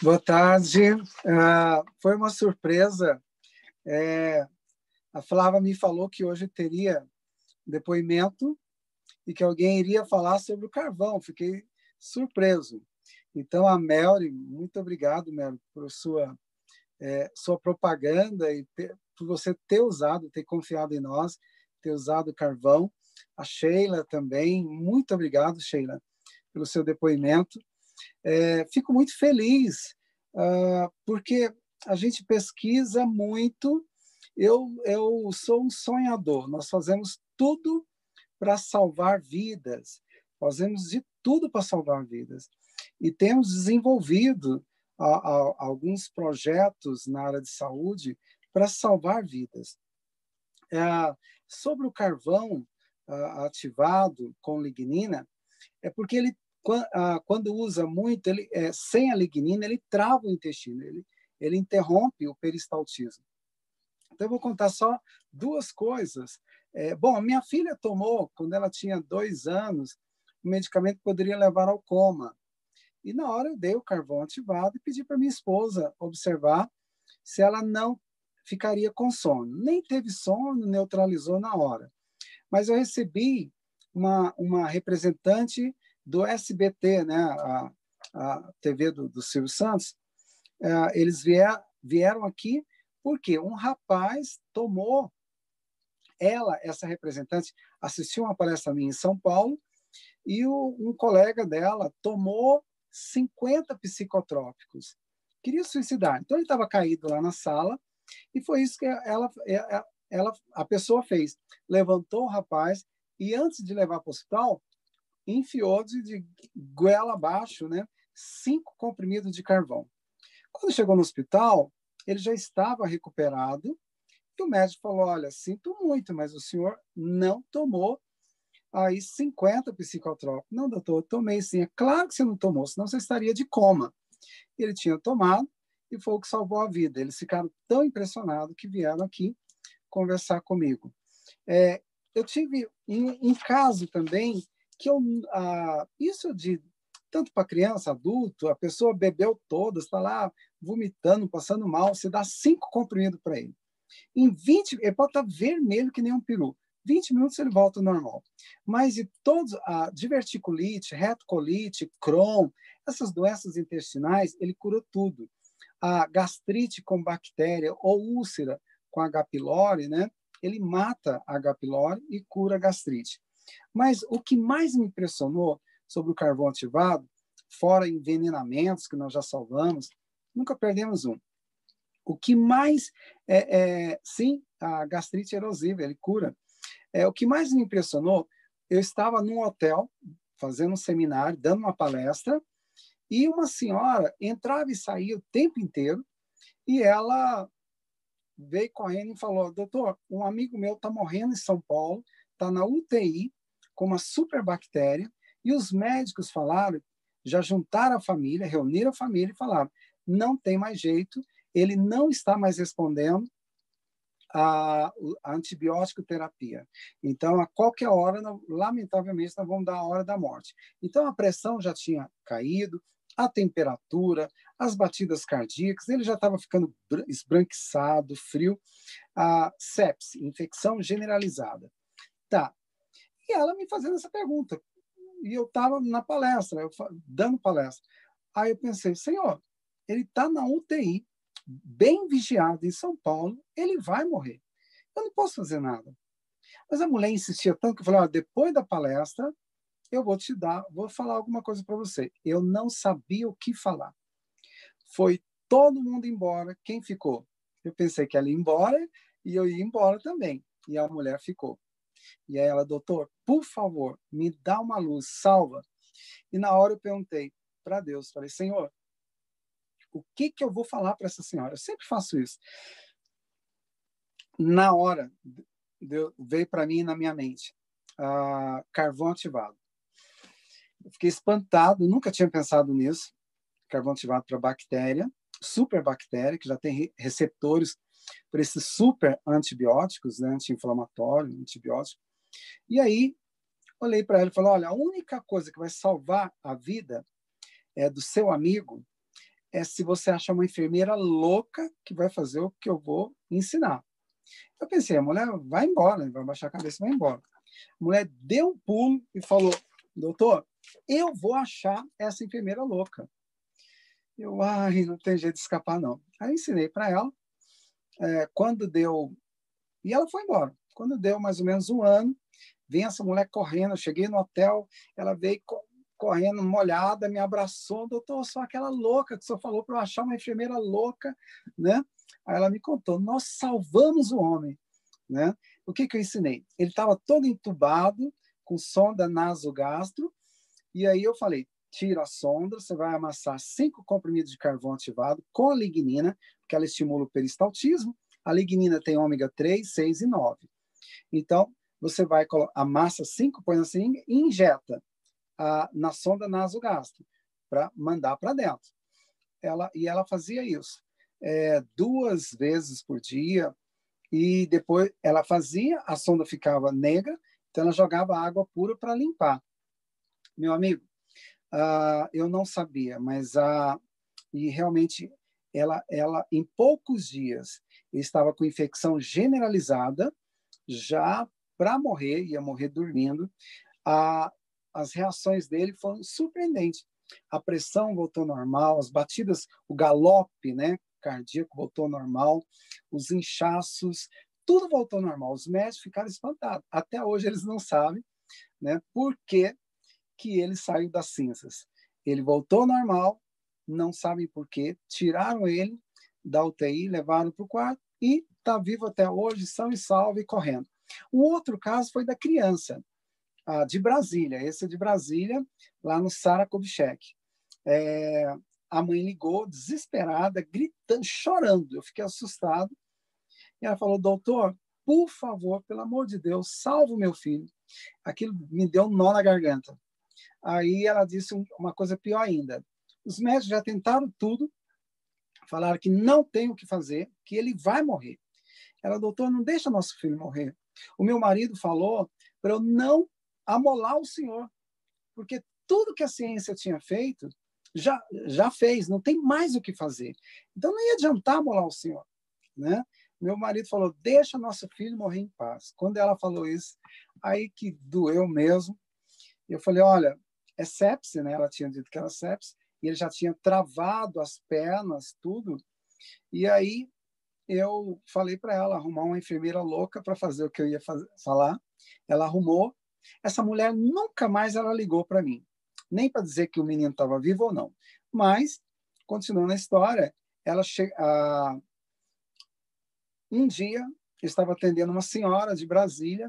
Boa tarde. Uh, foi uma surpresa. É, a Flávia me falou que hoje teria depoimento e que alguém iria falar sobre o carvão. Fiquei surpreso. Então, a Melry, muito obrigado, Melry, por sua, é, sua propaganda e por você ter usado, ter confiado em nós, ter usado o carvão. A Sheila também, muito obrigado, Sheila, pelo seu depoimento. É, fico muito feliz, uh, porque a gente pesquisa muito. Eu, eu sou um sonhador. Nós fazemos tudo para salvar vidas. Fazemos de tudo para salvar vidas. E temos desenvolvido a, a, alguns projetos na área de saúde para salvar vidas. É, sobre o carvão uh, ativado com lignina, é porque ele quando usa muito, ele, é, sem a lignina, ele trava o intestino, ele, ele interrompe o peristaltismo. Então, eu vou contar só duas coisas. É, bom, minha filha tomou, quando ela tinha dois anos, um medicamento que poderia levar ao coma. E na hora eu dei o carvão ativado e pedi para minha esposa observar se ela não ficaria com sono. Nem teve sono, neutralizou na hora. Mas eu recebi uma, uma representante do SBT, né, a, a TV do, do Silvio Santos, é, eles vier, vieram aqui porque um rapaz tomou ela, essa representante, assistiu uma palestra minha em São Paulo e o, um colega dela tomou 50 psicotrópicos. Queria suicidar. Então ele estava caído lá na sala e foi isso que ela, ela, a pessoa fez. Levantou o rapaz e antes de levar para o hospital, enfiou de, goela abaixo, né, cinco comprimidos de carvão. Quando chegou no hospital, ele já estava recuperado e o médico falou: Olha, sinto muito, mas o senhor não tomou aí 50 psicotrópicos. Não, doutor, tomei sim. É claro que você não tomou, senão você estaria de coma. Ele tinha tomado e foi o que salvou a vida. Eles ficaram tão impressionados que vieram aqui conversar comigo. É, eu tive um, um caso também que eu, ah, isso de tanto para criança, adulto, a pessoa bebeu todas, está lá vomitando, passando mal, você dá cinco comprimidos para ele. Em 20, ele pode estar tá vermelho que nem um peru. 20 minutos ele volta ao normal. Mas de todos, a diverticulite, retocolite, Crohn, essas doenças intestinais, ele cura tudo. A gastrite com bactéria ou úlcera com H. pylori, né? Ele mata a H. pylori e cura a gastrite. Mas o que mais me impressionou sobre o carvão ativado, fora envenenamentos que nós já salvamos, nunca perdemos um. O que mais é, é sim, a gastrite erosiva, ele cura. É, o que mais me impressionou, eu estava num hotel fazendo um seminário, dando uma palestra, e uma senhora entrava e saía o tempo inteiro, e ela veio correndo e falou: Doutor, um amigo meu está morrendo em São Paulo, está na UTI, com uma superbactéria, e os médicos falaram, já juntaram a família, reuniram a família e falaram: não tem mais jeito, ele não está mais respondendo a, a antibiótico terapia. Então, a qualquer hora, lamentavelmente, nós vamos dar a hora da morte. Então, a pressão já tinha caído, a temperatura, as batidas cardíacas, ele já estava ficando esbranquiçado, frio, a sepse, infecção generalizada. Tá, e ela me fazendo essa pergunta. E eu estava na palestra, eu dando palestra. Aí eu pensei, Senhor, ele está na UTI, bem vigiado em São Paulo, ele vai morrer. Eu não posso fazer nada. Mas a mulher insistia tanto que eu falei, depois da palestra, eu vou te dar, vou falar alguma coisa para você. Eu não sabia o que falar. Foi todo mundo embora. Quem ficou? Eu pensei que ela ia embora e eu ia embora também. E a mulher ficou. E aí ela, doutor, por favor, me dá uma luz, salva. E na hora eu perguntei para Deus, falei, Senhor, o que que eu vou falar para essa senhora? Eu sempre faço isso. Na hora, deu, veio para mim na minha mente, uh, carvão ativado. Eu fiquei espantado, nunca tinha pensado nisso. Carvão ativado para bactéria, super bactéria, que já tem receptores para esses super antibióticos, né, anti-inflamatório, antibiótico. E aí, olhei para ela e falei: olha, a única coisa que vai salvar a vida é do seu amigo é se você achar uma enfermeira louca que vai fazer o que eu vou ensinar. Eu pensei, a mulher vai embora, vai baixar a cabeça e vai embora. A mulher deu um pulo e falou, doutor, eu vou achar essa enfermeira louca. Eu, ai, não tem jeito de escapar, não. Aí ensinei para ela. É, quando deu. E ela foi embora. Quando deu mais ou menos um ano, vem essa mulher correndo. Eu cheguei no hotel, ela veio correndo molhada, me abraçou, doutor, sou aquela louca que o senhor falou para eu achar uma enfermeira louca, né? Aí ela me contou, nós salvamos o homem, né? O que que eu ensinei? Ele estava todo entubado, com sonda nasogastro, e aí eu falei, tira a sonda, você vai amassar cinco comprimidos de carvão ativado com lignina, porque ela estimula o peristaltismo, a lignina tem ômega 3, 6 e 9. Então, você vai amassa cinco, põe na seringa e injeta a, na sonda nasogastro para mandar para dentro. Ela, e ela fazia isso é, duas vezes por dia e depois ela fazia, a sonda ficava negra, então ela jogava água pura para limpar. Meu amigo, uh, eu não sabia, mas uh, e realmente ela, ela em poucos dias estava com infecção generalizada, já para morrer, ia morrer dormindo. Uh, as reações dele foram surpreendentes. A pressão voltou normal, as batidas, o galope, né, cardíaco voltou normal, os inchaços, tudo voltou normal. Os médicos ficaram espantados. Até hoje eles não sabem, né, por que, que ele saiu das cinzas. Ele voltou normal, não sabem por quê, tiraram ele da UTI, levaram para o quarto e está vivo até hoje, são e salvo e correndo. O outro caso foi da criança ah, de Brasília, esse é de Brasília, lá no Sara Kubitschek. É, a mãe ligou, desesperada, gritando, chorando. Eu fiquei assustado. E ela falou: Doutor, por favor, pelo amor de Deus, salve meu filho. Aquilo me deu um nó na garganta. Aí ela disse uma coisa pior ainda. Os médicos já tentaram tudo, falaram que não tem o que fazer, que ele vai morrer. Ela, doutor, não deixa nosso filho morrer. O meu marido falou para eu não amolar o senhor, porque tudo que a ciência tinha feito já já fez, não tem mais o que fazer. Então não ia adiantar amolar o senhor, né? Meu marido falou: "Deixa nosso filho morrer em paz". Quando ela falou isso, aí que doeu mesmo. Eu falei: "Olha, é sepse, né? Ela tinha dito que era sepse, e ele já tinha travado as pernas, tudo. E aí eu falei para ela arrumar uma enfermeira louca para fazer o que eu ia falar. Ela arrumou essa mulher nunca mais ela ligou para mim, nem para dizer que o menino estava vivo ou não. Mas, continuando a história, ela che... ah, um dia eu estava atendendo uma senhora de Brasília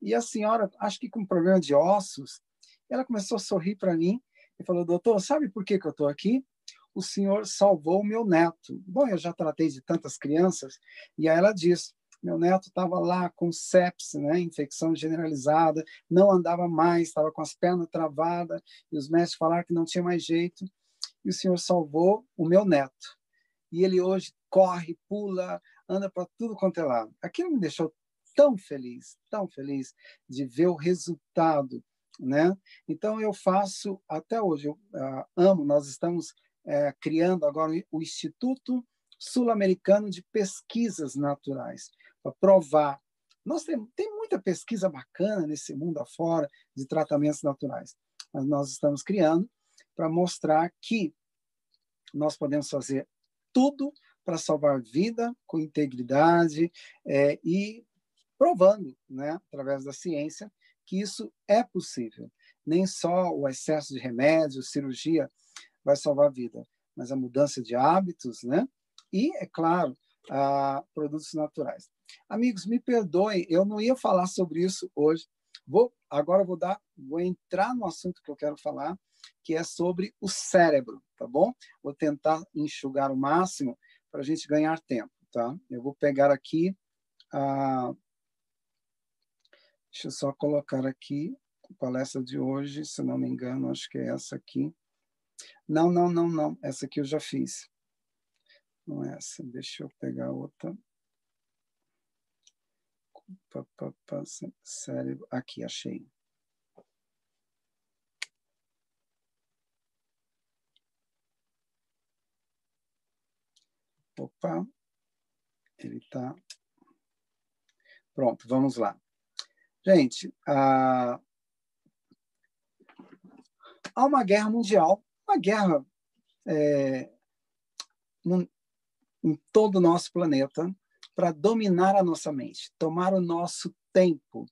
e a senhora, acho que com problema de ossos, ela começou a sorrir para mim e falou: Doutor, sabe por que, que eu estou aqui? O senhor salvou o meu neto. Bom, eu já tratei de tantas crianças. E aí ela disse: meu neto estava lá com sepse, né, infecção generalizada, não andava mais, estava com as pernas travadas, e os médicos falaram que não tinha mais jeito. E o Senhor salvou o meu neto. E ele hoje corre, pula, anda para tudo quanto é lado. Aquilo me deixou tão feliz, tão feliz de ver o resultado, né? Então eu faço até hoje, eu uh, amo. Nós estamos uh, criando agora o Instituto Sul-Americano de Pesquisas Naturais para provar. Nós temos tem muita pesquisa bacana nesse mundo afora de tratamentos naturais, mas nós estamos criando para mostrar que nós podemos fazer tudo para salvar vida com integridade é, e provando, né, através da ciência, que isso é possível. Nem só o excesso de remédio, cirurgia vai salvar a vida, mas a mudança de hábitos, né? E, é claro, a produtos naturais. Amigos, me perdoem, eu não ia falar sobre isso hoje. Vou agora vou dar, vou entrar no assunto que eu quero falar, que é sobre o cérebro, tá bom? Vou tentar enxugar o máximo para a gente ganhar tempo, tá? Eu vou pegar aqui a Deixa eu só colocar aqui a palestra de hoje, se não me engano, acho que é essa aqui. Não, não, não, não. Essa aqui eu já fiz. Não é essa. Deixa eu pegar outra. Cérebro. Aqui, achei. Opa, ele está. Pronto, vamos lá. Gente, há uma guerra mundial, uma guerra é, em todo o nosso planeta para dominar a nossa mente, tomar o nosso tempo,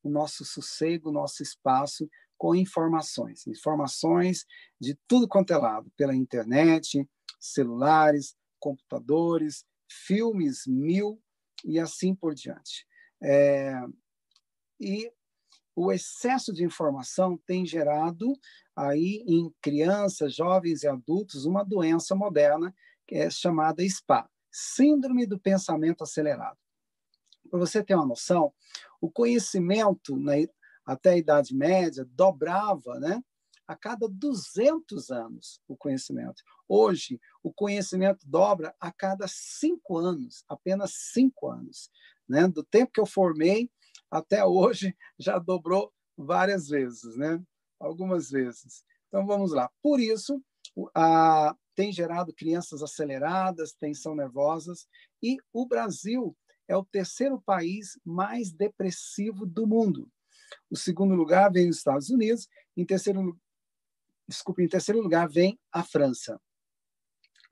o nosso sossego, o nosso espaço com informações, informações de tudo quanto é lado, pela internet, celulares, computadores, filmes mil e assim por diante. É, e o excesso de informação tem gerado aí em crianças, jovens e adultos uma doença moderna que é chamada SPA, Síndrome do Pensamento Acelerado. Para você ter uma noção, o conhecimento né, até a Idade Média dobrava, né? A cada 200 anos o conhecimento. Hoje, o conhecimento dobra a cada cinco anos, apenas cinco anos. Né? Do tempo que eu formei até hoje, já dobrou várias vezes, né? algumas vezes. Então, vamos lá. Por isso, a, tem gerado crianças aceleradas, tensão nervosas, e o Brasil é o terceiro país mais depressivo do mundo. O segundo lugar vem os Estados Unidos, em terceiro, desculpe, em terceiro lugar vem a França.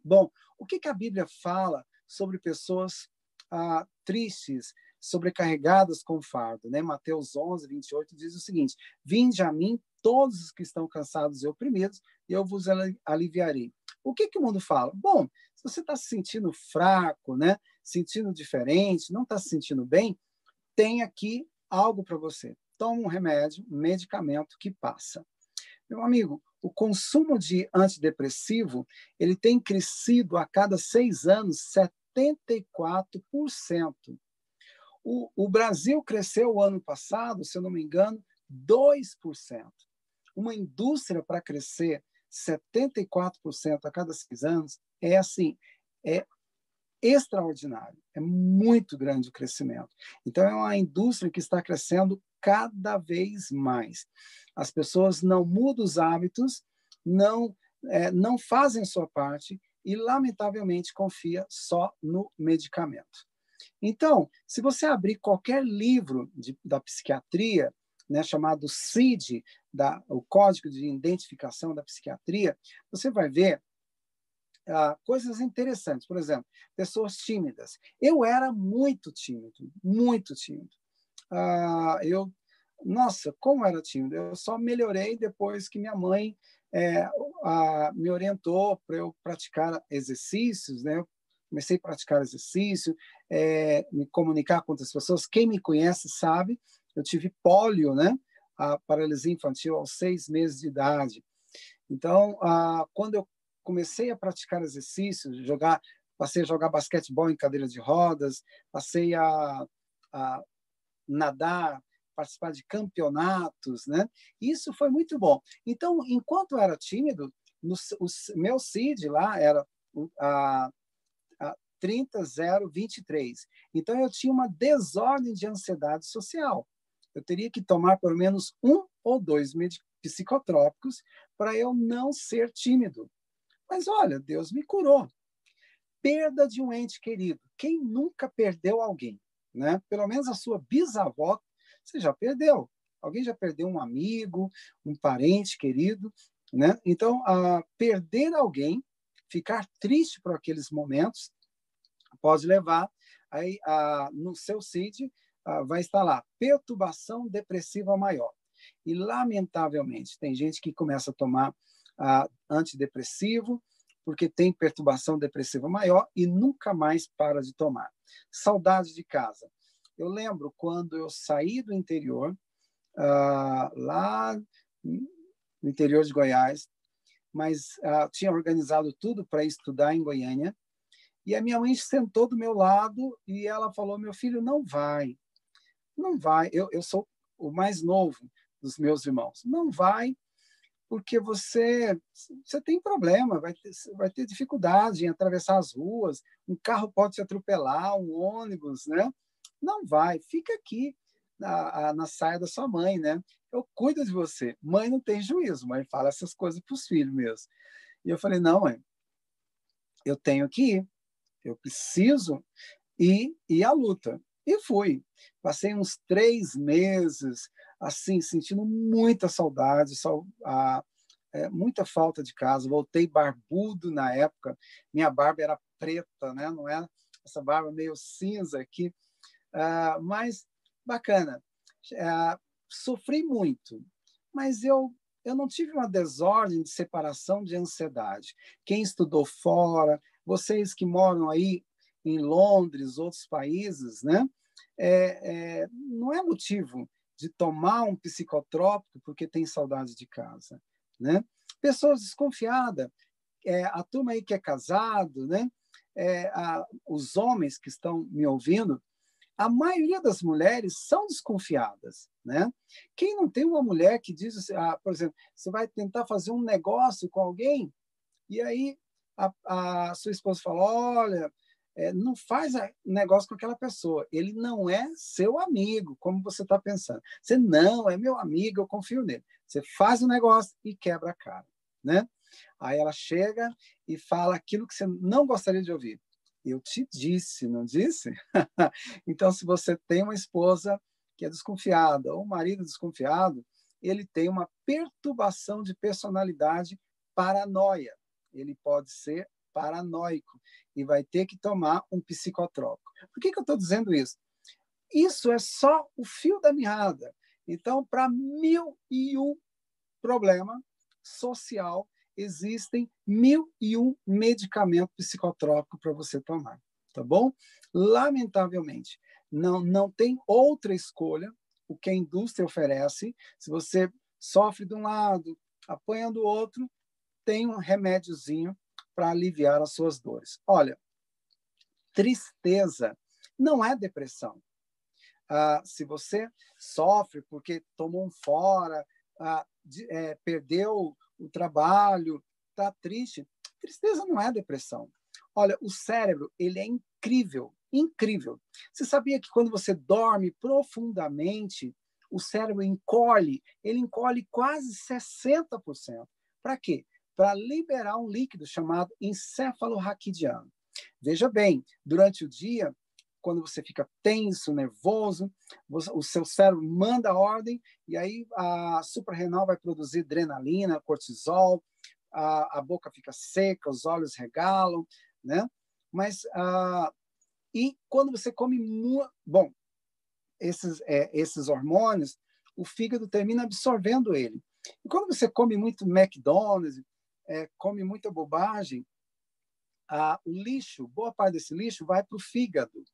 Bom, o que, que a Bíblia fala sobre pessoas ah, tristes, sobrecarregadas com fardo? Né? Mateus 11, 28 diz o seguinte: Vinde a mim todos os que estão cansados e oprimidos, e eu vos aliviarei. O que, que o mundo fala? Bom, se você está se sentindo fraco, né? sentindo diferente, não está se sentindo bem, tem aqui algo para você. Toma um remédio, um medicamento que passa. Meu amigo, o consumo de antidepressivo ele tem crescido a cada seis anos 74%. O, o Brasil cresceu o ano passado, se eu não me engano, 2%. Uma indústria para crescer 74% a cada seis anos é assim, é extraordinário, é muito grande o crescimento. Então, é uma indústria que está crescendo cada vez mais. As pessoas não mudam os hábitos, não, é, não fazem sua parte e, lamentavelmente, confia só no medicamento. Então, se você abrir qualquer livro de, da psiquiatria, né, chamado CID, da, o Código de Identificação da Psiquiatria, você vai ver ah, coisas interessantes. Por exemplo, pessoas tímidas. Eu era muito tímido, muito tímido. Ah, eu, nossa, como era tímido. Eu só melhorei depois que minha mãe é, me orientou para eu praticar exercícios, né? Comecei a praticar exercício, é, me comunicar com outras pessoas. Quem me conhece sabe, eu tive pólio, né? A paralisia infantil aos seis meses de idade. Então, quando eu comecei a praticar exercícios, jogar, passei a jogar basquetebol em cadeira de rodas, passei a, a nadar, participar de campeonatos, né? Isso foi muito bom. Então, enquanto eu era tímido, no, o meu CID lá era a 30023. Então, eu tinha uma desordem de ansiedade social. Eu teria que tomar pelo menos um ou dois psicotrópicos para eu não ser tímido. Mas olha, Deus me curou. Perda de um ente querido. Quem nunca perdeu alguém? Né? Pelo menos a sua bisavó você já perdeu. Alguém já perdeu um amigo, um parente querido, né? Então, a perder alguém, ficar triste por aqueles momentos, pode levar aí a, no seu CID a, vai estar lá perturbação depressiva maior. E lamentavelmente tem gente que começa a tomar ah, antidepressivo, porque tem perturbação depressiva maior e nunca mais para de tomar. Saudade de casa. Eu lembro quando eu saí do interior, lá no interior de Goiás, mas tinha organizado tudo para estudar em Goiânia, e a minha mãe sentou do meu lado e ela falou: Meu filho, não vai, não vai. Eu, eu sou o mais novo dos meus irmãos. Não vai, porque você você tem problema, vai ter, vai ter dificuldade em atravessar as ruas, um carro pode te atropelar, um ônibus, né? Não vai, fica aqui na, na saia da sua mãe, né? Eu cuido de você. Mãe não tem juízo, mãe fala essas coisas para os filhos mesmo. E eu falei, não, mãe, eu tenho que ir. Eu preciso ir, ir à luta. E fui. Passei uns três meses, assim, sentindo muita saudade, só, a, é, muita falta de casa. Voltei barbudo na época. Minha barba era preta, né? Não é essa barba meio cinza aqui. Uh, mas bacana. Uh, sofri muito, mas eu eu não tive uma desordem de separação de ansiedade. Quem estudou fora, vocês que moram aí em Londres, outros países, né? É, é, não é motivo de tomar um psicotrópico porque tem saudade de casa, né? Pessoas desconfiadas, é, a turma aí que é casado, né? É, a, os homens que estão me ouvindo, a maioria das mulheres são desconfiadas, né? Quem não tem uma mulher que diz, ah, por exemplo, você vai tentar fazer um negócio com alguém e aí a, a sua esposa fala, olha, é, não faz negócio com aquela pessoa. Ele não é seu amigo, como você está pensando. Você não é meu amigo, eu confio nele. Você faz o negócio e quebra a cara, né? Aí ela chega e fala aquilo que você não gostaria de ouvir. Eu te disse, não disse? então, se você tem uma esposa que é desconfiada ou um marido desconfiado, ele tem uma perturbação de personalidade paranoia. Ele pode ser paranoico e vai ter que tomar um psicotrópico. Por que, que eu estou dizendo isso? Isso é só o fio da meada. Então, para mil e um problema social, existem mil e um medicamentos psicotrópicos para você tomar, tá bom? Lamentavelmente, não, não tem outra escolha o que a indústria oferece. Se você sofre de um lado, apanha do outro, tem um remédiozinho para aliviar as suas dores. Olha, tristeza não é depressão. Ah, se você sofre porque tomou um fora, ah, de, é, perdeu o trabalho, está triste, tristeza não é depressão. Olha, o cérebro ele é incrível, incrível. Você sabia que quando você dorme profundamente, o cérebro encolhe, ele encolhe quase 60%. Para quê? Para liberar um líquido chamado encéfalo raquidiano. Veja bem, durante o dia, quando você fica tenso, nervoso, o seu cérebro manda ordem e aí a suprarrenal vai produzir adrenalina, cortisol, a, a boca fica seca, os olhos regalam, né? Mas uh, e quando você come bom, esses é, esses hormônios, o fígado termina absorvendo ele. E quando você come muito McDonald's, é, come muita bobagem, ah, o lixo, boa parte desse lixo vai para o fígado.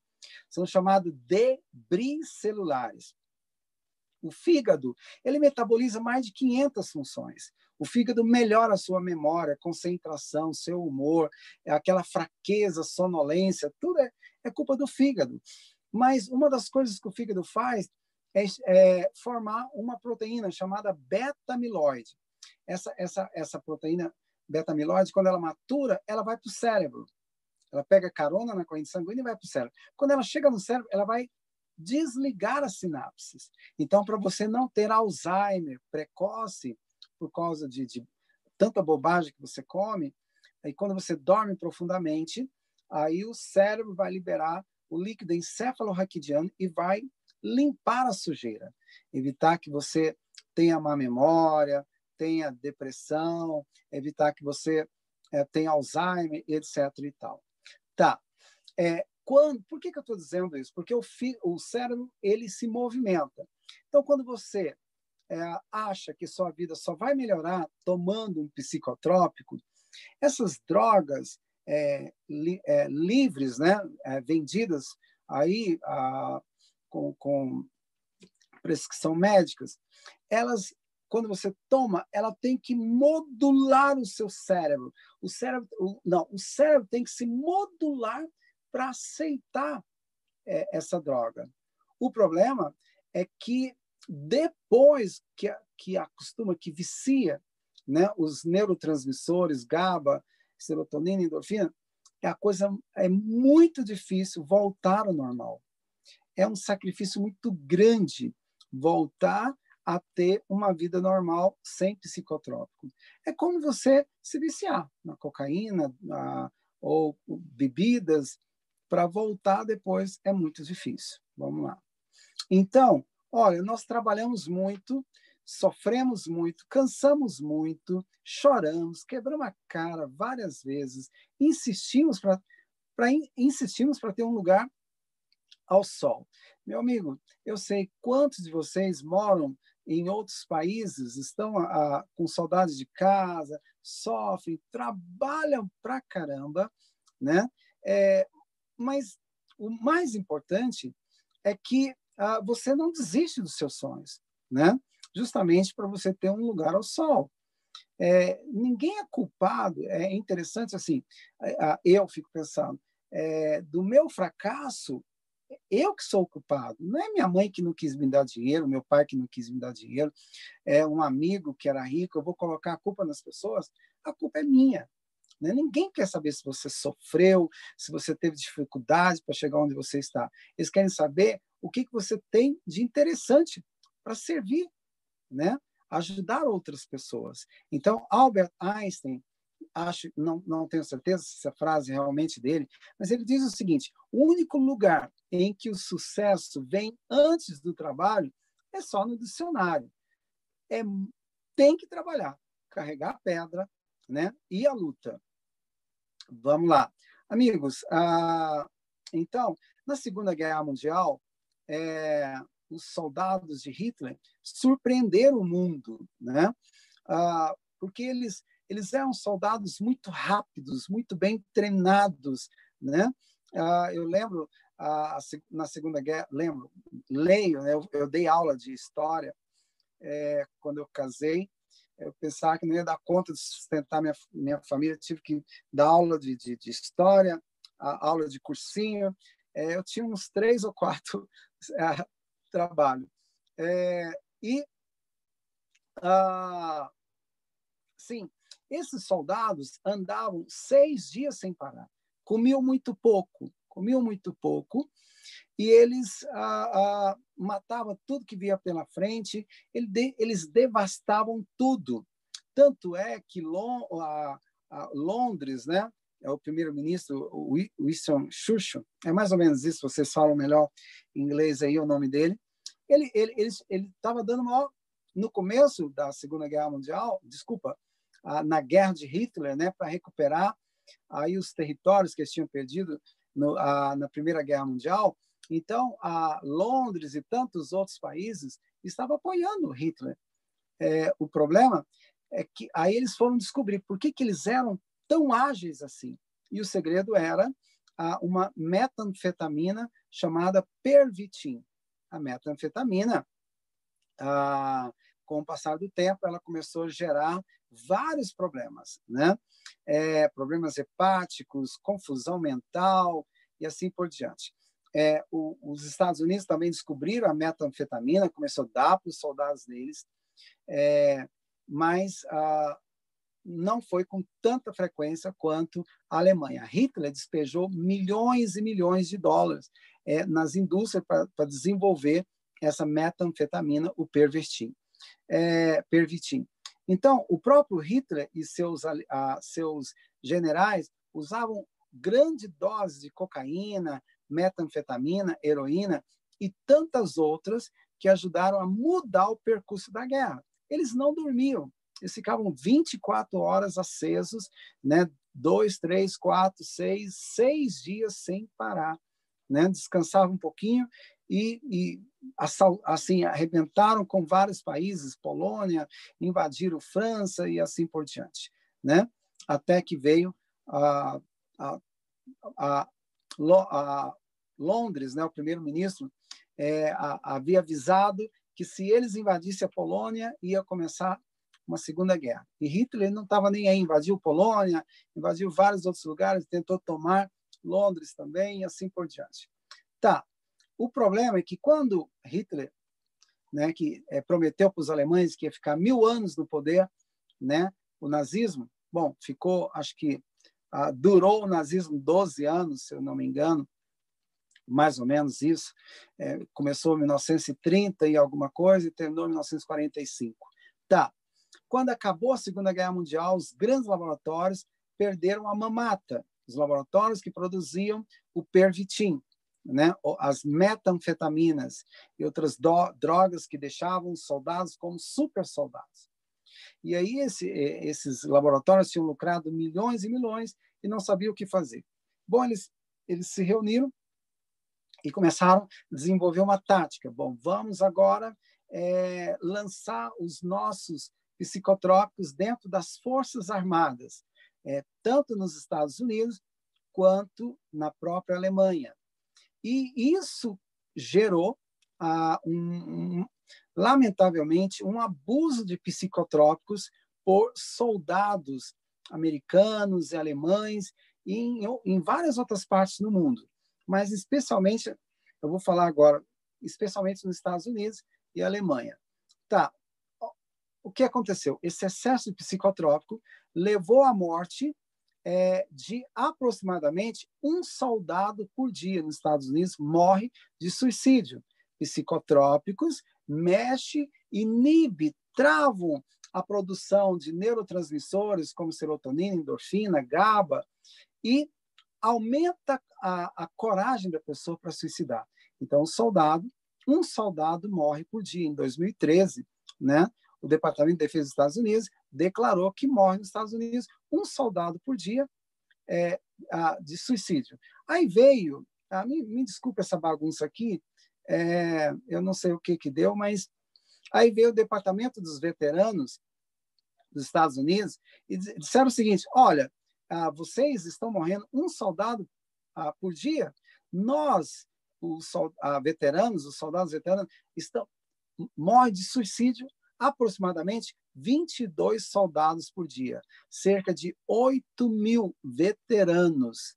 São chamados debris celulares. O fígado, ele metaboliza mais de 500 funções. O fígado melhora a sua memória, concentração, seu humor, é aquela fraqueza, sonolência, tudo é, é culpa do fígado. Mas uma das coisas que o fígado faz é, é formar uma proteína chamada beta-amiloide. Essa, essa, essa proteína beta-amiloide, quando ela matura, ela vai para o cérebro. Ela pega carona na corrente sanguínea e vai para o cérebro. Quando ela chega no cérebro, ela vai desligar as sinapses. Então, para você não ter Alzheimer precoce por causa de, de tanta bobagem que você come, aí quando você dorme profundamente, aí o cérebro vai liberar o líquido encefalorraquidiano e vai limpar a sujeira, evitar que você tenha má memória, tenha depressão, evitar que você é, tenha Alzheimer, etc. e tal. Tá. É, quando, por que, que eu estou dizendo isso? Porque o, fi, o cérebro ele se movimenta. Então, quando você é, acha que sua vida só vai melhorar tomando um psicotrópico, essas drogas é, li, é, livres, né, vendidas aí a, com, com prescrição médicas, elas quando você toma, ela tem que modular o seu cérebro. O cérebro, o, não, o cérebro tem que se modular para aceitar é, essa droga. O problema é que depois que, que acostuma, que vicia, né, os neurotransmissores, GABA, serotonina, endorfina, a coisa é muito difícil voltar ao normal. É um sacrifício muito grande voltar a ter uma vida normal sem psicotrópico. É como você se viciar na cocaína, na, ou bebidas, para voltar depois é muito difícil. Vamos lá. Então, olha, nós trabalhamos muito, sofremos muito, cansamos muito, choramos, quebramos a cara várias vezes, insistimos para insistimos para ter um lugar ao sol. Meu amigo, eu sei quantos de vocês moram em outros países, estão a, a, com saudades de casa, sofrem, trabalham pra caramba, né? É, mas o mais importante é que você não desiste dos seus sonhos, né? Justamente para você ter um lugar ao sol. É, ninguém é culpado. É interessante assim. Eu fico pensando é, do meu fracasso. Eu que sou o culpado. Não é minha mãe que não quis me dar dinheiro, meu pai que não quis me dar dinheiro, é um amigo que era rico. Eu vou colocar a culpa nas pessoas. A culpa é minha. Né? Ninguém quer saber se você sofreu, se você teve dificuldade para chegar onde você está. Eles querem saber o que, que você tem de interessante para servir, né? ajudar outras pessoas. Então, Albert Einstein, acho, não, não tenho certeza se essa frase é realmente dele, mas ele diz o seguinte: o único lugar em que o sucesso vem antes do trabalho é só no dicionário. É, tem que trabalhar, carregar a pedra, né? E a luta. Vamos lá. Amigos, ah, então, na Segunda Guerra Mundial, é, os soldados de Hitler surpreenderam o mundo, né? Ah, porque eles, eles eram soldados muito rápidos, muito bem treinados, né? Ah, eu lembro, ah, na Segunda Guerra, lembro, leio, né? eu, eu dei aula de história é, quando eu casei, eu pensava que não ia dar conta de sustentar minha, minha família, tive que dar aula de, de, de história, aula de cursinho. É, eu tinha uns três ou quatro é, trabalhos. É, e, ah, sim, esses soldados andavam seis dias sem parar, comiam muito pouco, comiam muito pouco, e eles ah, ah, matavam tudo que via pela frente, eles devastavam tudo. Tanto é que Londres, né, é o primeiro-ministro, Winston Churchill, é mais ou menos isso, vocês falam melhor inglês aí o nome dele, ele ele ele estava dando maior no começo da Segunda Guerra Mundial, desculpa, na guerra de Hitler, né, para recuperar aí os territórios que eles tinham perdido no, na Primeira Guerra Mundial, então, a Londres e tantos outros países estavam apoiando Hitler. É, o problema é que aí eles foram descobrir por que, que eles eram tão ágeis assim. E o segredo era uma metanfetamina chamada Pervitin. A metanfetamina, com o passar do tempo, ela começou a gerar vários problemas, né? É, problemas hepáticos, confusão mental e assim por diante. É, o, os Estados Unidos também descobriram a metanfetamina, começou a dar para os soldados deles, é, mas ah, não foi com tanta frequência quanto a Alemanha. Hitler despejou milhões e milhões de dólares é, nas indústrias para desenvolver essa metanfetamina, o Pervitin. É, Pervitin. Então, o próprio Hitler e seus, seus generais usavam grande dose de cocaína, metanfetamina, heroína e tantas outras que ajudaram a mudar o percurso da guerra. Eles não dormiam, eles ficavam 24 horas acesos, né? dois, três, quatro, seis, seis dias sem parar. Né? Descansavam um pouquinho e, e assim arrebentaram com vários países, Polônia, invadiram França e assim por diante, né? Até que veio a, a, a, a Londres, né, o primeiro-ministro, é, havia avisado que se eles invadissem a Polônia, ia começar uma segunda guerra. E Hitler não estava nem aí, invadiu Polônia, invadiu vários outros lugares, tentou tomar Londres também, e assim por diante. Tá. O problema é que quando Hitler, né, que é, prometeu para os alemães que ia ficar mil anos no poder, né, o nazismo, bom, ficou, acho que ah, durou o nazismo 12 anos, se eu não me engano, mais ou menos isso. É, começou em 1930 e alguma coisa e terminou em 1945. Tá. Quando acabou a Segunda Guerra Mundial, os grandes laboratórios perderam a mamata. os laboratórios que produziam o pervitin, né? as metanfetaminas e outras drogas que deixavam os soldados como super soldados. E aí esse, esses laboratórios tinham lucrado milhões e milhões e não sabiam o que fazer. Bom, eles, eles se reuniram e começaram a desenvolver uma tática. Bom, vamos agora é, lançar os nossos psicotrópicos dentro das Forças Armadas, é, tanto nos Estados Unidos quanto na própria Alemanha. E isso gerou, ah, um, um, lamentavelmente, um abuso de psicotrópicos por soldados americanos e alemães e em, em várias outras partes do mundo. Mas, especialmente, eu vou falar agora, especialmente nos Estados Unidos e Alemanha. Tá, o que aconteceu? Esse excesso de psicotrópico levou à morte é, de aproximadamente um soldado por dia nos Estados Unidos morre de suicídio. Psicotrópicos mexe, inibe, travam a produção de neurotransmissores como serotonina, endorfina, GABA e aumenta a, a coragem da pessoa para suicidar. Então, o soldado, um soldado morre por dia. Em 2013, né, o Departamento de Defesa dos Estados Unidos declarou que morre nos Estados Unidos um soldado por dia é, de suicídio. Aí veio, ah, me, me desculpe essa bagunça aqui, é, eu não sei o que que deu, mas aí veio o Departamento dos Veteranos dos Estados Unidos e disseram o seguinte: olha, ah, vocês estão morrendo um soldado ah, por dia, nós, os ah, veteranos, os soldados veteranos, estão morrem de suicídio aproximadamente 22 soldados por dia, cerca de 8 mil veteranos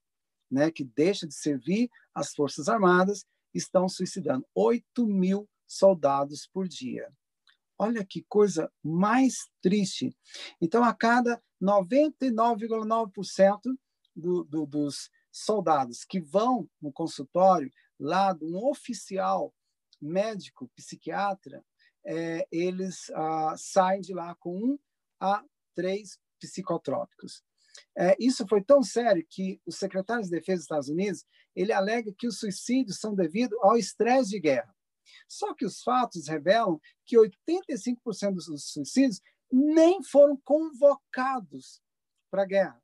né, que deixam de servir as Forças Armadas estão suicidando. 8 mil soldados por dia. Olha que coisa mais triste. Então, a cada 99,9% do, do, dos soldados que vão no consultório lá de um oficial médico, psiquiatra, é, eles ah, saem de lá com um a três psicotrópicos. É, isso foi tão sério que o secretário de Defesa dos Estados Unidos ele alega que os suicídios são devido ao estresse de guerra. Só que os fatos revelam que 85% dos suicídios nem foram convocados para a guerra.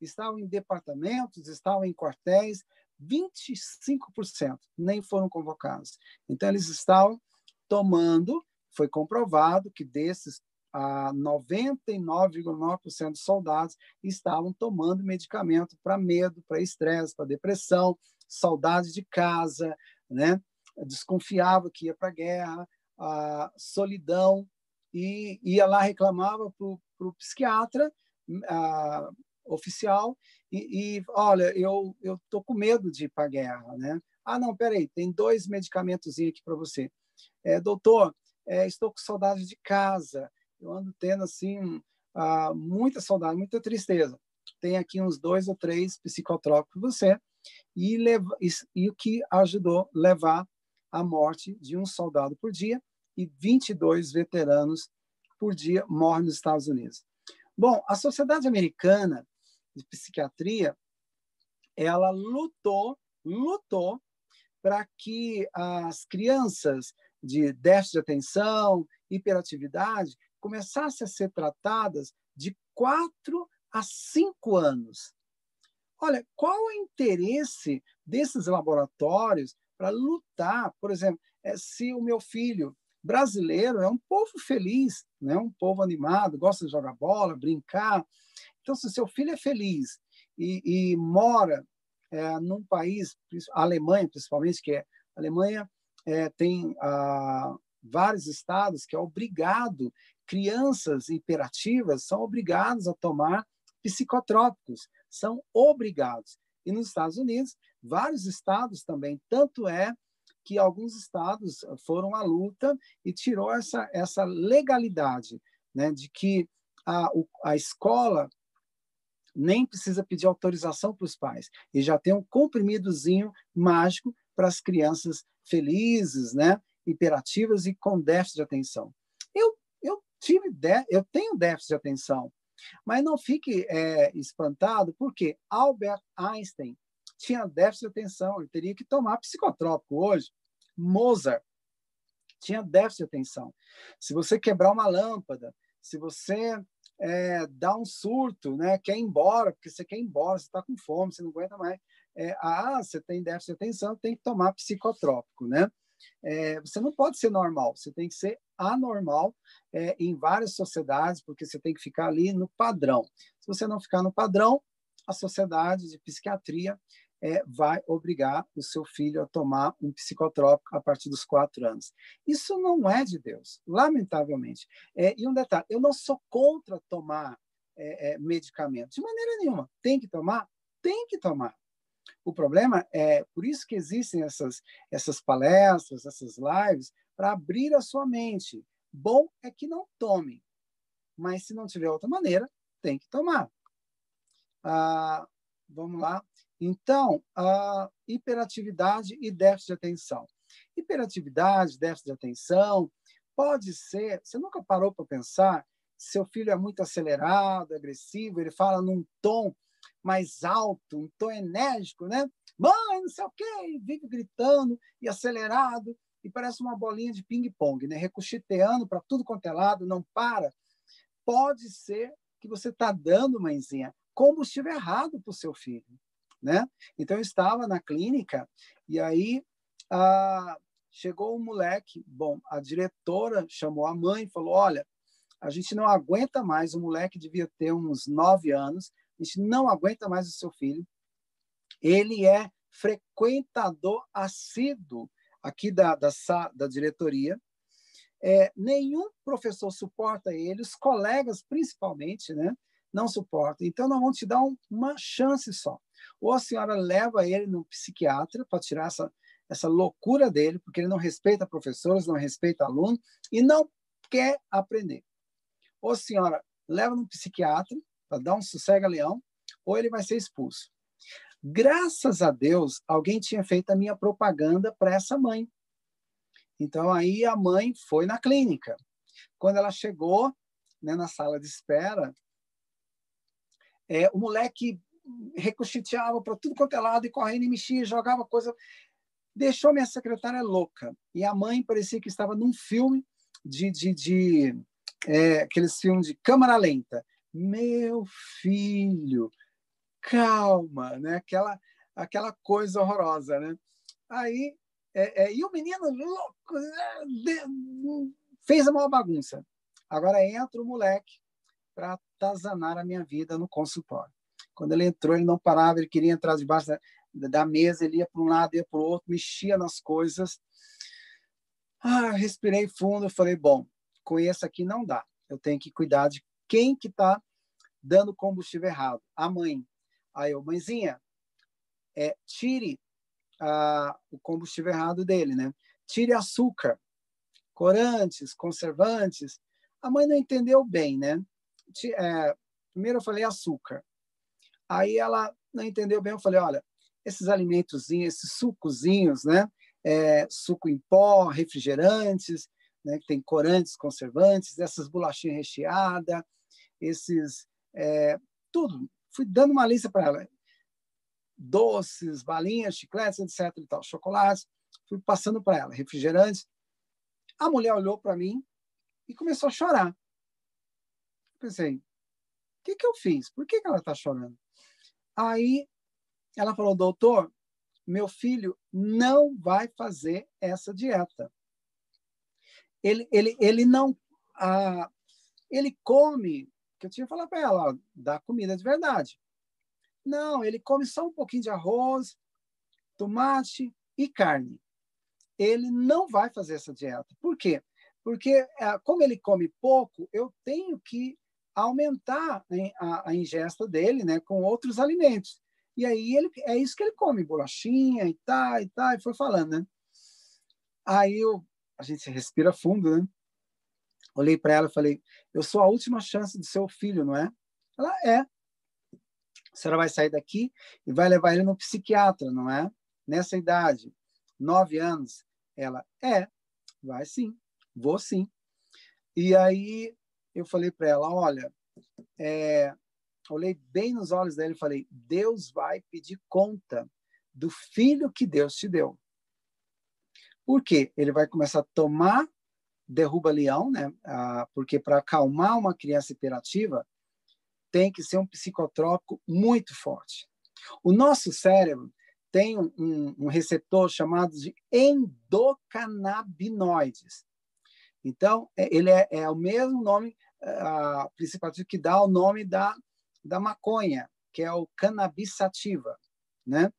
Estavam em departamentos, estavam em quartéis, 25% nem foram convocados. Então, eles estavam tomando foi comprovado que desses a 99,9% dos soldados estavam tomando medicamento para medo, para estresse, para depressão, saudade de casa, né? desconfiava que ia para a guerra, a solidão, e ia lá reclamava para o psiquiatra a, oficial e, e, olha, eu tô com medo de ir para a guerra, né? Ah, não, peraí, tem dois medicamentos aqui para você. É, doutor, é, estou com saudade de casa, eu ando tendo assim uh, muita saudade, muita tristeza. Tem aqui uns dois ou três psicotrópicos você e, leva, e, e o que ajudou a levar à morte de um soldado por dia e 22 veteranos por dia morrem nos Estados Unidos. Bom, a Sociedade Americana de Psiquiatria ela lutou, lutou para que as crianças de déficit de atenção, hiperatividade, começassem a ser tratadas de quatro a cinco anos. Olha, qual o interesse desses laboratórios para lutar? Por exemplo, é, se o meu filho brasileiro é um povo feliz, né? um povo animado, gosta de jogar bola, brincar. Então, se seu filho é feliz e, e mora é, num país, a Alemanha principalmente, que é a Alemanha é, tem ah, vários estados que é obrigado, crianças hiperativas são obrigadas a tomar psicotrópicos, são obrigados. E nos Estados Unidos, vários estados também, tanto é que alguns estados foram à luta e tirou essa, essa legalidade né, de que a, a escola nem precisa pedir autorização para os pais, e já tem um comprimidozinho mágico para as crianças felizes, né? hiperativas e com déficit de atenção. Eu, eu tive eu tenho déficit de atenção, Mas não fique é, espantado, porque Albert Einstein tinha déficit de atenção, ele teria que tomar psicotrópico hoje. Mozart tinha déficit de atenção. Se você quebrar uma lâmpada, se você é, dá um surto, né, quer ir embora, porque você quer ir embora, você está com fome, você não aguenta mais, é, ah, você tem déficit de atenção, tem que tomar psicotrópico, né? É, você não pode ser normal, você tem que ser anormal é, em várias sociedades, porque você tem que ficar ali no padrão. Se você não ficar no padrão, a sociedade de psiquiatria é, vai obrigar o seu filho a tomar um psicotrópico a partir dos quatro anos. Isso não é de Deus, lamentavelmente. É, e um detalhe, eu não sou contra tomar é, é medicamento, de maneira nenhuma. Tem que tomar? Tem que tomar. O problema é, por isso que existem essas, essas palestras, essas lives, para abrir a sua mente. Bom é que não tome, mas se não tiver outra maneira, tem que tomar. Ah, vamos lá. Então, a hiperatividade e déficit de atenção. Hiperatividade, déficit de atenção, pode ser. Você nunca parou para pensar? Seu filho é muito acelerado, agressivo, ele fala num tom mais alto, um tom enérgico, né? Mãe, não sei o quê, vive gritando e acelerado, e parece uma bolinha de ping-pong, né? Recuchiteando para tudo quanto é lado, não para. Pode ser que você está dando, mãezinha, combustível errado para o seu filho né? Então eu estava na clínica e aí ah, chegou um moleque, bom, a diretora chamou a mãe e falou, olha, a gente não aguenta mais, o moleque devia ter uns nove anos, a gente não aguenta mais o seu filho, ele é frequentador assíduo aqui da, da, da diretoria, é, nenhum professor suporta ele, os colegas principalmente, né? Não suportam. Então, nós vamos te dar um, uma chance só. Ou a senhora leva ele no psiquiatra para tirar essa, essa loucura dele, porque ele não respeita professores, não respeita aluno e não quer aprender. Ou a senhora leva no psiquiatra para dar um sossega-leão, ou ele vai ser expulso. Graças a Deus, alguém tinha feito a minha propaganda para essa mãe. Então, aí a mãe foi na clínica. Quando ela chegou né, na sala de espera, é, o moleque recuchiteava para tudo quanto é lado e correndo e mexia, jogava coisa. Deixou minha secretária louca. E a mãe parecia que estava num filme de, de, de é, aqueles filmes de câmera lenta. Meu filho, calma, né? Aquela, aquela coisa horrorosa, né? Aí, é, é, e o menino louco né, fez a maior bagunça. Agora entra o moleque para atazanar a minha vida no consultório. Quando ele entrou, ele não parava, ele queria entrar debaixo da, da mesa, ele ia para um lado, ia para o outro, mexia nas coisas. Ah, respirei fundo, falei, bom, com esse aqui não dá. Eu tenho que cuidar de quem que está dando combustível errado. A mãe. Aí eu, mãezinha, é, tire ah, o combustível errado dele, né? Tire açúcar, corantes, conservantes. A mãe não entendeu bem, né? É, primeiro eu falei açúcar. Aí ela não entendeu bem, eu falei, olha, esses alimentos, esses sucozinhos, né? É, suco em pó, refrigerantes, né? que tem corantes, conservantes, essas bolachinhas recheadas, esses é, tudo. Fui dando uma lista para ela, doces, balinhas, chicletes, etc. E tal, chocolates. Fui passando para ela, refrigerantes. A mulher olhou para mim e começou a chorar. Pensei, o que, que eu fiz? Por que, que ela está chorando? Aí ela falou, doutor, meu filho não vai fazer essa dieta. Ele, ele, ele não. Ah, ele come, que eu tinha que falar para ela, ó, dá comida de verdade. Não, ele come só um pouquinho de arroz, tomate e carne. Ele não vai fazer essa dieta. Por quê? Porque, ah, como ele come pouco, eu tenho que aumentar a, a ingesta dele né, com outros alimentos. E aí ele, é isso que ele come, bolachinha e tá, e tá, e foi falando, né? Aí eu, a gente respira fundo, né? Olhei para ela e falei, eu sou a última chance do seu filho, não é? Ela é. A senhora vai sair daqui e vai levar ele no psiquiatra, não é? Nessa idade, nove anos. Ela é, vai sim, vou sim. E aí eu falei para ela: olha, é, olhei bem nos olhos dele e falei: Deus vai pedir conta do filho que Deus te deu. Por quê? Ele vai começar a tomar derruba-leão, né? Ah, porque para acalmar uma criança hiperativa, tem que ser um psicotrópico muito forte. O nosso cérebro tem um, um, receptor chamado de endocannabinoides. Então, é, ele é, é o mesmo nome uh, principativo que dá o nome da, da maconha, que é o cannabis sativa, né?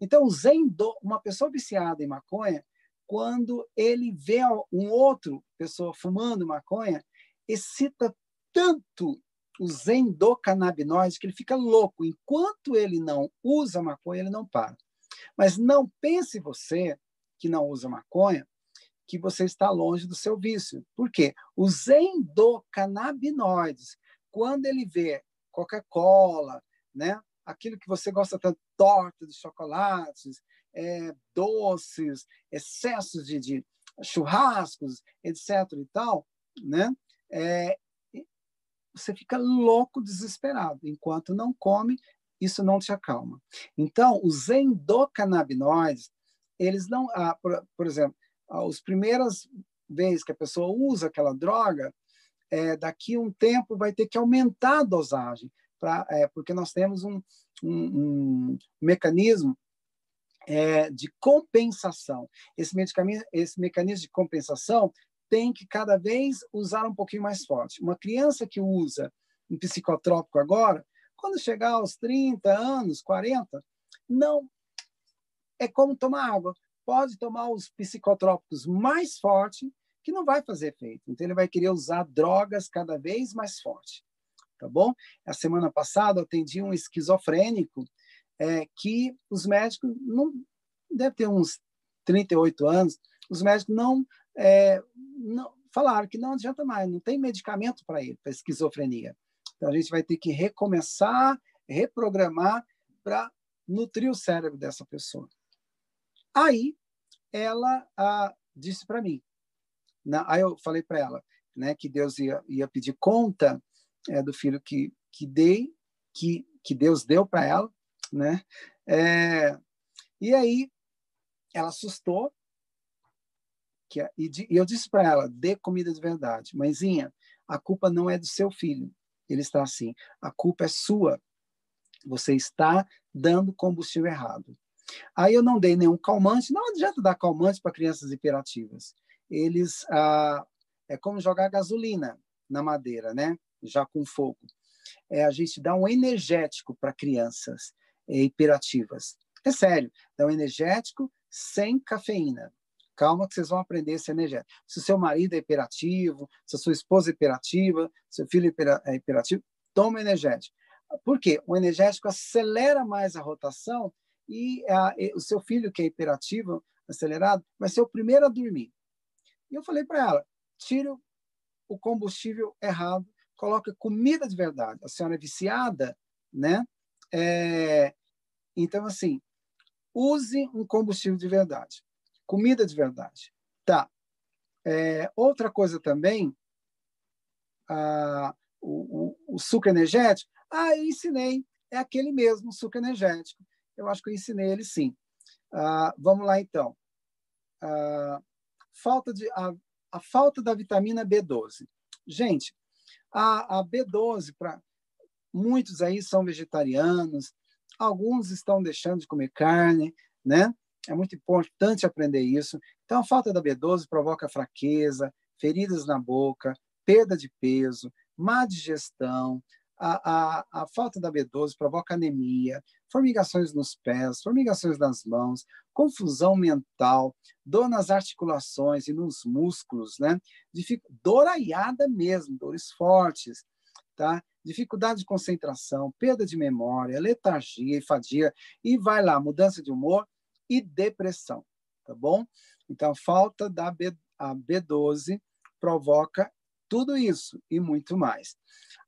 Então, os endo, uma pessoa viciada em maconha, quando ele vê um outro pessoa fumando maconha, excita tanto os endocannabinoides que ele fica louco. Enquanto ele não usa maconha, ele não para. Mas não pense você que não usa maconha que você está longe do seu vício. Por quê? Os endocannabinoides, quando ele vê Coca-Cola, né? aquilo que você gosta tanto, torta de chocolates, é, doces, excessos de, de, churrascos, etc. e tal, né? É, você fica louco, desesperado. Enquanto não come, isso não te acalma. Então, os endocannabinoides, eles não, ah, por, por exemplo, ah, as primeiras vezes que a pessoa usa aquela droga, é, daqui um tempo vai ter que aumentar a dosagem, pra, é, porque nós temos um, um, um mecanismo é, de compensação. Esse, esse mecanismo de compensação tem que cada vez usar um pouquinho mais forte. Uma criança que usa um psicotrópico agora, quando chegar aos 30 anos, 40, não é como tomar água. Pode tomar os psicotrópicos mais fortes, que não vai fazer efeito. Então, ele vai querer usar drogas cada vez mais fortes. Tá bom? A semana passada, eu atendi um esquizofrênico é, que os médicos não deve ter uns 38 anos, os médicos não, é, não falaram que não adianta mais, não tem medicamento para ele, para esquizofrenia. Então a gente vai ter que recomeçar, reprogramar para nutrir o cérebro dessa pessoa. Aí ela disse para mim, na, aí eu falei para ela, né, que Deus ia, ia pedir conta é, do filho que que dei, que que Deus deu para ela, né? É, e aí ela assustou que, e, e eu disse para ela: dê comida de verdade. Mãezinha, a culpa não é do seu filho. Ele está assim. A culpa é sua. Você está dando combustível errado. Aí eu não dei nenhum calmante. Não adianta dar calmante para crianças hiperativas. Eles ah, é como jogar gasolina na madeira, né? Já com fogo. É a gente dá um energético para crianças hiperativas. É sério, é um energético sem cafeína. Calma que vocês vão aprender esse energético. Se o seu marido é hiperativo, se a sua esposa é hiperativa, seu filho é hiperativo, toma energético. Por quê? O energético acelera mais a rotação e, a, e o seu filho que é hiperativo, acelerado, vai ser o primeiro a dormir. E eu falei para ela, tira o combustível errado, coloca comida de verdade. A senhora é viciada, né? É, então, assim, use um combustível de verdade, comida de verdade. Tá. É, outra coisa também, o, o, o, suco energético. Ah, eu ensinei, é aquele mesmo suco energético. Eu acho que eu ensinei ele sim. Ah, vamos lá, então. Ah, falta de, a, a falta da vitamina B12. Gente, a, a B12, para muitos aí são vegetarianos, alguns estão deixando de comer carne, né? É muito importante aprender isso. Então, a falta da B12 provoca fraqueza, feridas na boca, perda de peso, má digestão. A, a, a falta da B12 provoca anemia, formigações nos pés, formigações nas mãos, confusão mental, dor nas articulações e nos músculos, né? Dor aiada mesmo, dores fortes, tá? Dificuldade de concentração, perda de memória, letargia e fadiga, e vai lá, mudança de humor e depressão, tá bom? Então, falta da B, a B12 provoca tudo isso e muito mais.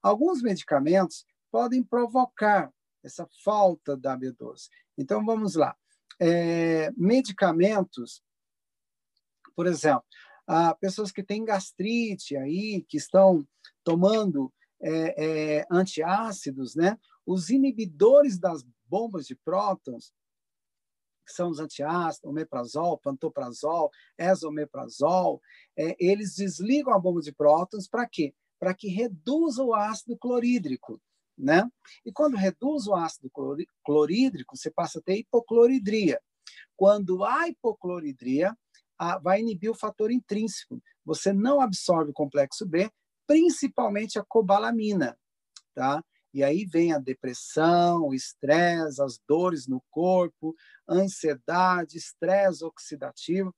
Alguns medicamentos podem provocar essa falta da B12. Então, vamos lá. É, medicamentos, por exemplo, pessoas que têm gastrite aí, que estão tomando é, é, antiácidos, né? Os inibidores das bombas de prótons, que são os antiácidos, omeprazol, pantoprazol, esomeprazol, é, eles desligam a bomba de prótons para quê? Para que reduza o ácido clorídrico, né? E quando reduz o ácido clorídrico, você passa a ter hipocloridria. Quando há hipocloridria, vai inibir o fator intrínseco. Você não absorve o complexo B, principalmente a cobalamina, tá? E aí vem a depressão, o estresse, as dores no corpo, ansiedade, estresse oxidativo,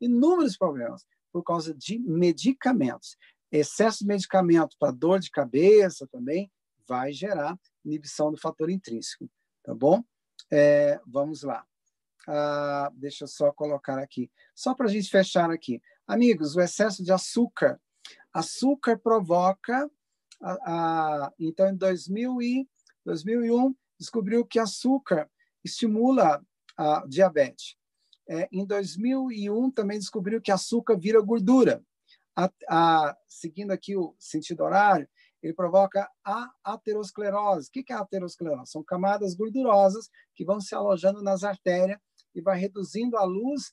inúmeros problemas por causa de medicamentos. Excesso de medicamento para dor de cabeça também vai gerar inibição do fator intrínseco, tá bom? É, vamos lá. Ah, deixa eu só colocar aqui. Só para a gente fechar aqui. Amigos, o excesso de açúcar. Açúcar provoca. A, a, então, em 2000 e, 2001, descobriu que açúcar estimula a diabetes. É, em 2001, também descobriu que açúcar vira gordura. A, a, seguindo aqui o sentido horário, ele provoca a aterosclerose. O que é a aterosclerose? São camadas gordurosas que vão se alojando nas artérias e vai reduzindo a luz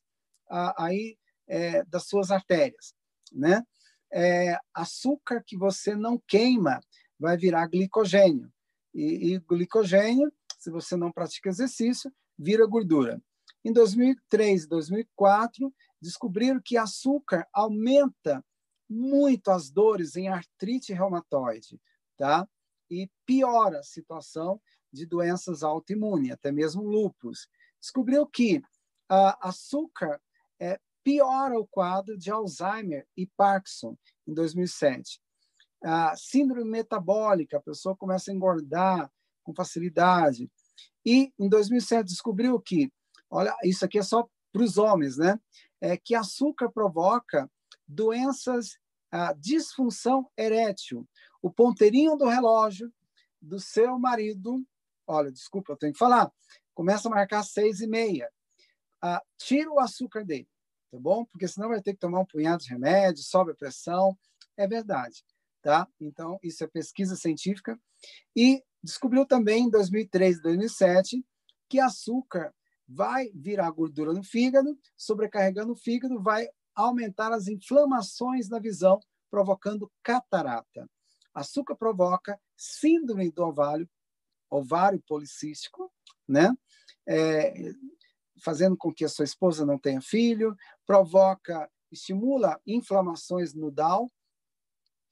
a, aí é, das suas artérias, né? É, açúcar que você não queima vai virar glicogênio e, e glicogênio, se você não pratica exercício, vira gordura. Em 2003 e 2004 descobriram que açúcar aumenta muito as dores em artrite reumatoide, tá? E piora a situação de doenças autoimunes, até mesmo lúpus descobriu que a açúcar é, piora o quadro de Alzheimer e Parkinson em 2007. A síndrome metabólica, a pessoa começa a engordar com facilidade. E em 2007 descobriu que, olha, isso aqui é só para os homens, né? É que açúcar provoca doenças, a disfunção erétil. O ponteirinho do relógio do seu marido, olha, desculpa, eu tenho que falar, começa a marcar seis e meia. Ah, tira o açúcar dele, tá bom? Porque senão vai ter que tomar um punhado de remédio, sobe a pressão. É verdade, tá? Então, isso é pesquisa científica. E descobriu também em 2003 e 2007 que açúcar vai virar gordura no fígado, sobrecarregando o fígado, vai aumentar as inflamações na visão, provocando catarata. Açúcar provoca síndrome do ovário, ovário policístico, né? É, fazendo com que a sua esposa não tenha filho, provoca, estimula inflamações no DAO.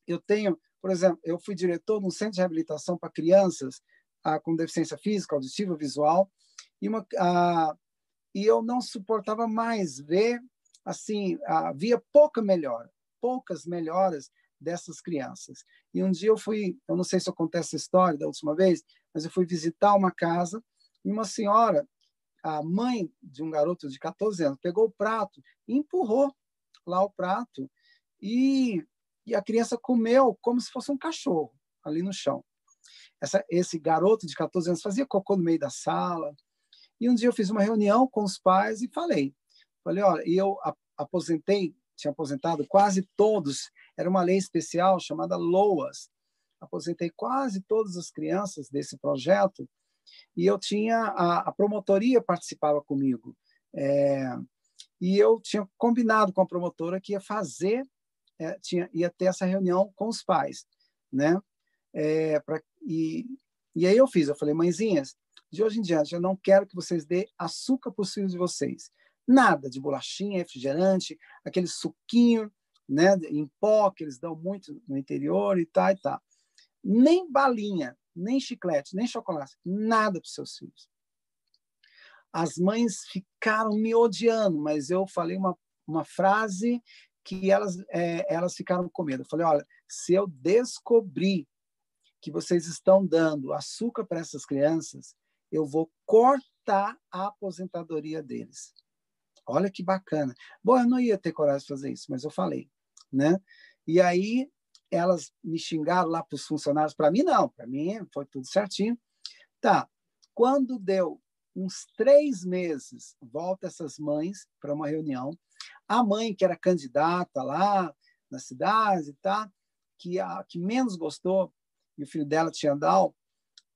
Eu tenho, por exemplo, eu fui diretor de um centro de reabilitação para crianças ah, com deficiência física, auditiva, visual, e, uma, ah, e eu não suportava mais ver, assim, havia pouca melhora, poucas melhoras dessas crianças. E um dia eu fui, eu não sei se eu contei essa história da última vez, mas eu fui visitar uma casa e uma senhora, a mãe de um garoto de 14 anos, pegou o prato e empurrou lá o prato e, e a criança comeu como se fosse um cachorro ali no chão. Essa, esse garoto de 14 anos fazia cocô no meio da sala. E um dia eu fiz uma reunião com os pais e falei, falei, olha, e eu aposentei, tinha aposentado quase todos, era uma lei especial chamada LOAS. Aposentei quase todas as crianças desse projeto e eu tinha a, a promotoria participava comigo. É, e eu tinha combinado com a promotora que ia fazer é, tinha ia ter essa reunião com os pais né? É, e e aí eu fiz eu falei mãezinhas de hoje em diante eu não quero que vocês dê açúcar para os filhos de vocês. Nada de bolachinha refrigerante aquele suquinho né em pó que eles dão muito no interior e tal e tal. Nem balinha nem chiclete, nem chocolate, nada para seus filhos. As mães ficaram me odiando, mas eu falei uma, uma frase que elas, é, elas ficaram com medo. Eu falei: olha, se eu descobrir que vocês estão dando açúcar para essas crianças, eu vou cortar a aposentadoria deles. Olha que bacana. Bom, eu não ia ter coragem de fazer isso, mas eu falei, né? E aí elas me xingaram lá para os funcionários. Para mim, não. Para mim, foi tudo certinho. Tá. Quando deu uns três meses, volta essas mães para uma reunião. A mãe, que era candidata lá na cidade, tá? que a que menos gostou, e o filho dela tinha Down,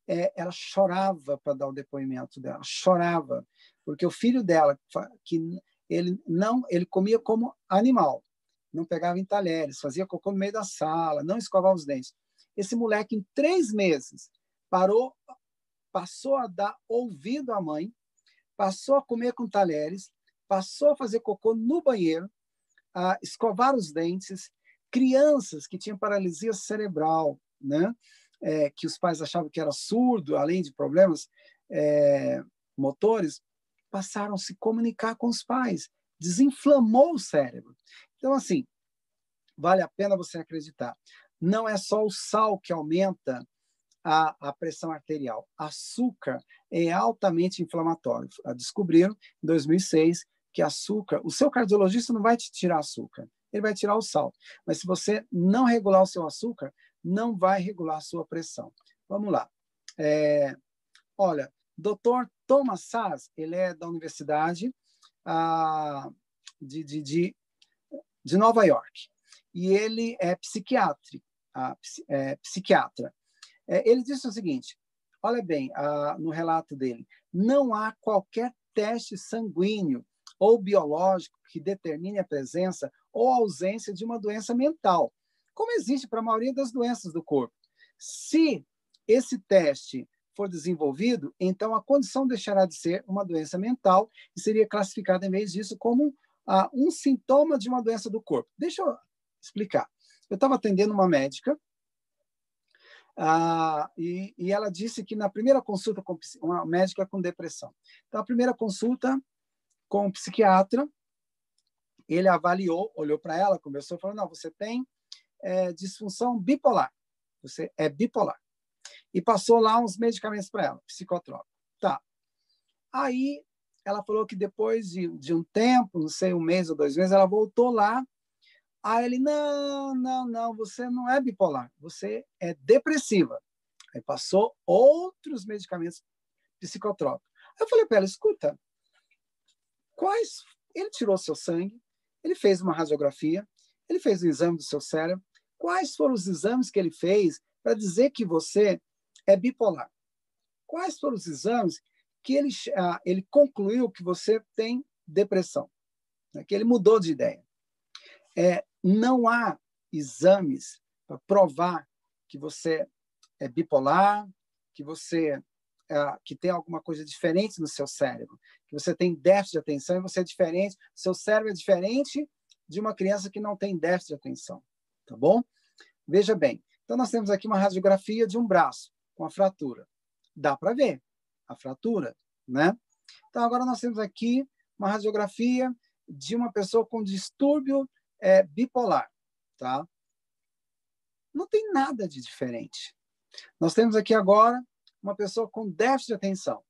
é, ela chorava para dar o depoimento dela, chorava, porque o filho dela, que ele não, ele comia como animal, não pegava em talheres, fazia cocô no meio da sala, não escovava os dentes. Esse moleque, em três meses, parou, passou a dar ouvido à mãe, passou a comer com talheres, passou a fazer cocô no banheiro, a escovar os dentes. Crianças que tinham paralisia cerebral, né? É, que os pais achavam que era surdo, além de problemas é, motores, passaram a se comunicar com os pais. Desinflamou o cérebro. Então, assim, vale a pena você acreditar. Não é só o sal que aumenta a, a pressão arterial. Açúcar é altamente inflamatório. Descobriram em 2006 que açúcar, o seu cardiologista não vai te tirar açúcar, ele vai tirar o sal. Mas se você não regular o seu açúcar, não vai regular a sua pressão. Vamos lá. É, olha, doutor Thomas Sass, ele é da Universidade ah, de, de, de, de, Nova York. E ele é psiquiatra. É, psiquiatra. É, ele disse o seguinte, olha bem, ah, no relato dele, não há qualquer teste sanguíneo ou biológico que determine a presença ou ausência de uma doença mental, como existe para a maioria das doenças do corpo. Se esse teste for desenvolvido, então a condição deixará de ser uma doença mental e seria classificada, em vez disso, como uh, um sintoma de uma doença do corpo. Deixa eu explicar. Eu estava atendendo uma médica uh, e, e, ela disse que na primeira consulta com uma médica com depressão. Então, a primeira consulta com o psiquiatra, ele avaliou, olhou para ela, conversou, falou: não, você tem é, disfunção bipolar, você é bipolar e passou lá uns medicamentos para ela, psicotrópico. Tá. Aí ela falou que depois de, de um tempo, não sei, um mês ou dois meses, ela voltou lá. Aí ele, não, não, não, você não é bipolar, você é depressiva. Aí passou outros medicamentos psicotrópicos. Aí eu falei para ela, escuta, quais... Ele tirou seu sangue, ele fez uma radiografia, ele fez o um exame do seu cérebro. Quais foram os exames que ele fez para dizer que você é bipolar. Quais foram os exames que ele, ah, ele concluiu que você tem depressão? Né? Que ele mudou de ideia. É, não há exames para provar que você é bipolar, que você é, que tem alguma coisa diferente no seu cérebro, que você tem déficit de atenção e você é diferente, seu cérebro é diferente de uma criança que não tem déficit de atenção, tá bom? Veja bem, então nós temos aqui uma radiografia de um braço com a fratura. Dá para ver a fratura, né? Então, agora nós temos aqui uma radiografia de uma pessoa com distúrbio é, bipolar, tá? Não tem nada de diferente. Nós temos aqui agora uma pessoa com déficit de atenção.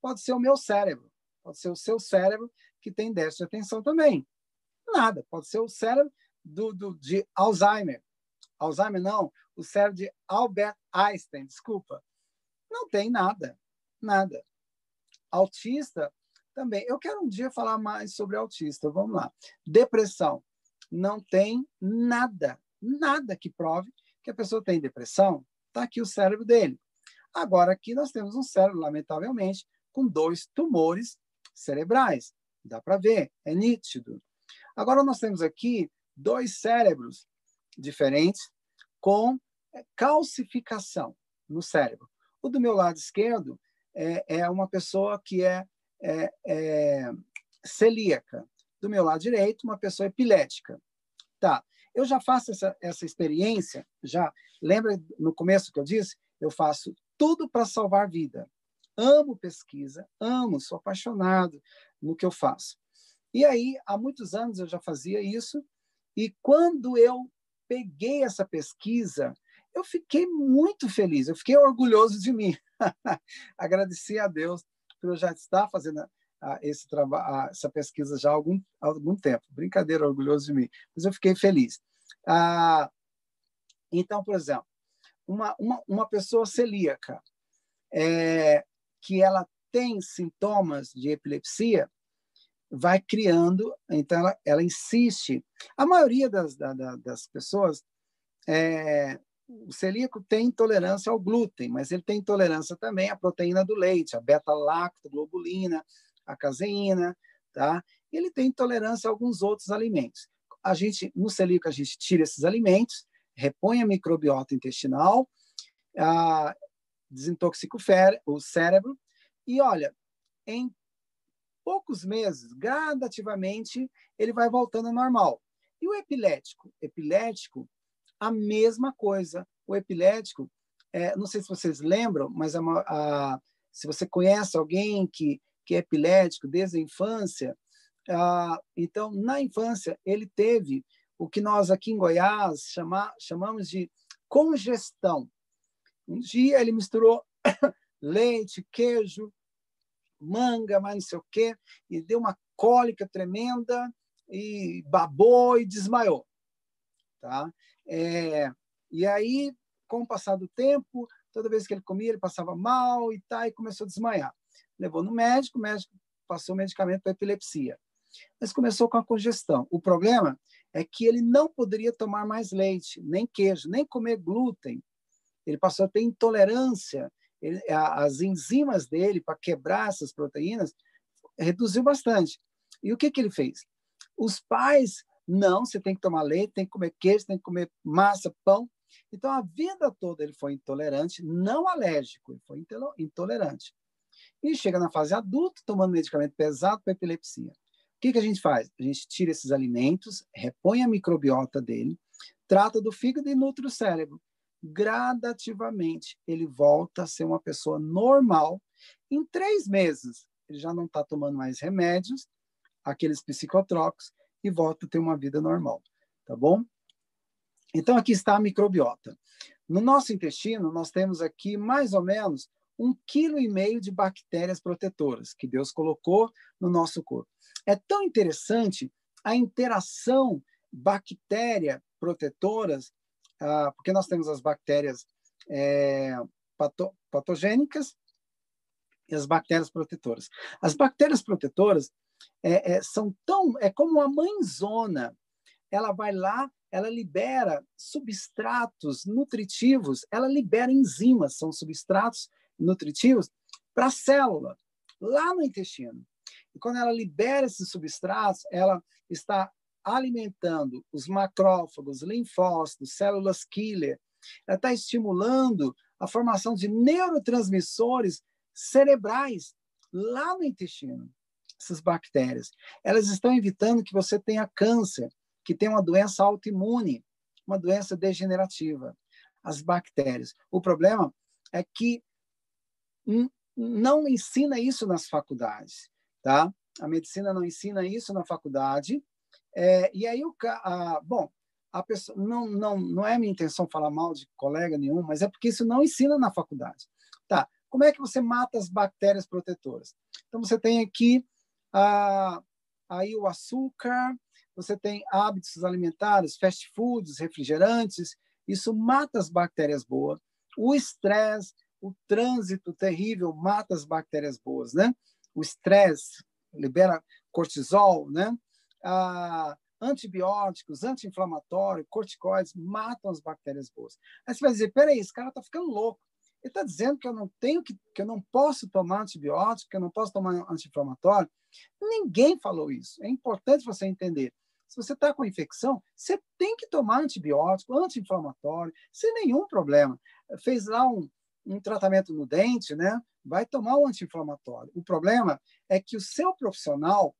Pode ser o meu cérebro, pode ser o seu cérebro que tem déficit de atenção também. Nada, pode ser o cérebro do, do, de Alzheimer. Alzheimer não, o cérebro de Albert Einstein, desculpa. Não tem nada, nada. Autista também. Eu quero um dia falar mais sobre autista. Vamos lá. Depressão. Não tem nada, nada que prove que a pessoa tem depressão. Está aqui o cérebro dele. Agora, aqui nós temos um cérebro, lamentavelmente, com dois tumores cerebrais. Dá para ver, é nítido. Agora, nós temos aqui dois cérebros diferentes com calcificação no cérebro. O do meu lado esquerdo é, é uma pessoa que é, é, é, celíaca. Do meu lado direito, uma pessoa epilética. Tá. Eu já faço essa, essa experiência, já lembra no começo que eu disse? Eu faço tudo para salvar vida. Amo pesquisa, amo, sou apaixonado no que eu faço. E aí, há muitos anos eu já fazia isso, e quando eu peguei essa pesquisa, eu fiquei muito feliz, eu fiquei orgulhoso de mim. Agradeci a Deus por eu já estar fazendo esse trabalho, essa pesquisa já há algum, há algum tempo. Brincadeira, orgulhoso de mim, mas eu fiquei feliz. Ah, então, por exemplo, uma, uma, uma pessoa celíaca é, que ela tem sintomas de epilepsia, vai criando, então ela, ela insiste. A maioria das, da, das pessoas é, o celíaco tem intolerância ao glúten, mas ele tem intolerância também à proteína do leite, a beta-lactoglobulina, a caseína, tá? Ele tem intolerância a alguns outros alimentos. A gente, no celíaco, a gente tira esses alimentos, repõe a microbiota intestinal, a, desintoxica o cérebro e, olha, em poucos meses, gradativamente, ele vai voltando ao normal. E o epilético? Epilético, a mesma coisa. O epilético, é, não sei se vocês lembram, mas a, a, se você conhece alguém que, que é epilético desde a infância, a, então, na infância, ele teve o que nós aqui em Goiás chama, chamamos de congestão. Um dia ele misturou leite, queijo, manga, mais não sei o quê, e deu uma cólica tremenda, e babou e desmaiou. Tá? É, e aí, com o passar do tempo, toda vez que ele comia, ele passava mal e tá, e começou a desmaiar. Levou no médico, o médico passou medicamento para epilepsia. Mas começou com a congestão. O problema é que ele não poderia tomar mais leite, nem queijo, nem comer glúten. Ele passou a ter intolerância. Ele, as enzimas dele para quebrar essas proteínas reduziu bastante. E o que, que ele fez? Os pais, não, você tem que tomar leite, tem que comer queijo, tem que comer massa, pão. Então, a vida toda ele foi intolerante, não alérgico, ele foi intolerante. E chega na fase adulta, tomando medicamento pesado para epilepsia. O que, que a gente faz? A gente tira esses alimentos, repõe a microbiota dele, trata do fígado e nutre o cérebro. Gradativamente, ele volta a ser uma pessoa normal. Em três meses, ele já não está tomando mais remédios, aqueles psicotrópicos e volta a ter uma vida normal, tá bom? Então, aqui está a microbiota. No nosso intestino, nós temos aqui mais ou menos um quilo e meio de bactérias protetoras que Deus colocou no nosso corpo. É tão interessante a interação bactéria protetoras, ah, porque nós temos as bactérias é, pato, patogênicas e as bactérias protetoras. As bactérias protetoras é, é, são tão. É como uma mãezona. Ela vai lá, ela libera substratos nutritivos, ela libera enzimas, são substratos nutritivos para a célula, lá no intestino. E quando ela libera esses substratos, ela está alimentando os macrófagos, linfócitos, células killer, ela está estimulando a formação de neurotransmissores cerebrais lá no intestino essas bactérias. Elas estão evitando que você tenha câncer, que tenha uma doença autoimune, uma doença degenerativa. As bactérias. O problema é que não ensina isso nas faculdades, tá? A medicina não ensina isso na faculdade. É, e aí o a, bom, a pessoa não não não é minha intenção falar mal de colega nenhum, mas é porque isso não ensina na faculdade. Tá? Como é que você mata as bactérias protetoras? Então você tem aqui ah, aí o açúcar, você tem hábitos alimentares, fast foods, refrigerantes, isso mata as bactérias boas. O estresse, o trânsito terrível mata as bactérias boas, né? O estresse libera cortisol, né? Ah, antibióticos, anti-inflamatórios, corticoides matam as bactérias boas. Aí você vai dizer, peraí, esse cara está ficando louco. Ele está dizendo que eu não tenho que, que eu não posso tomar antibiótico, que eu não posso tomar anti-inflamatório. Ninguém falou isso. É importante você entender. Se você está com infecção, você tem que tomar antibiótico, anti-inflamatório, sem nenhum problema. Fez lá um, um tratamento no dente, né? Vai tomar um anti-inflamatório. O problema é que o seu profissional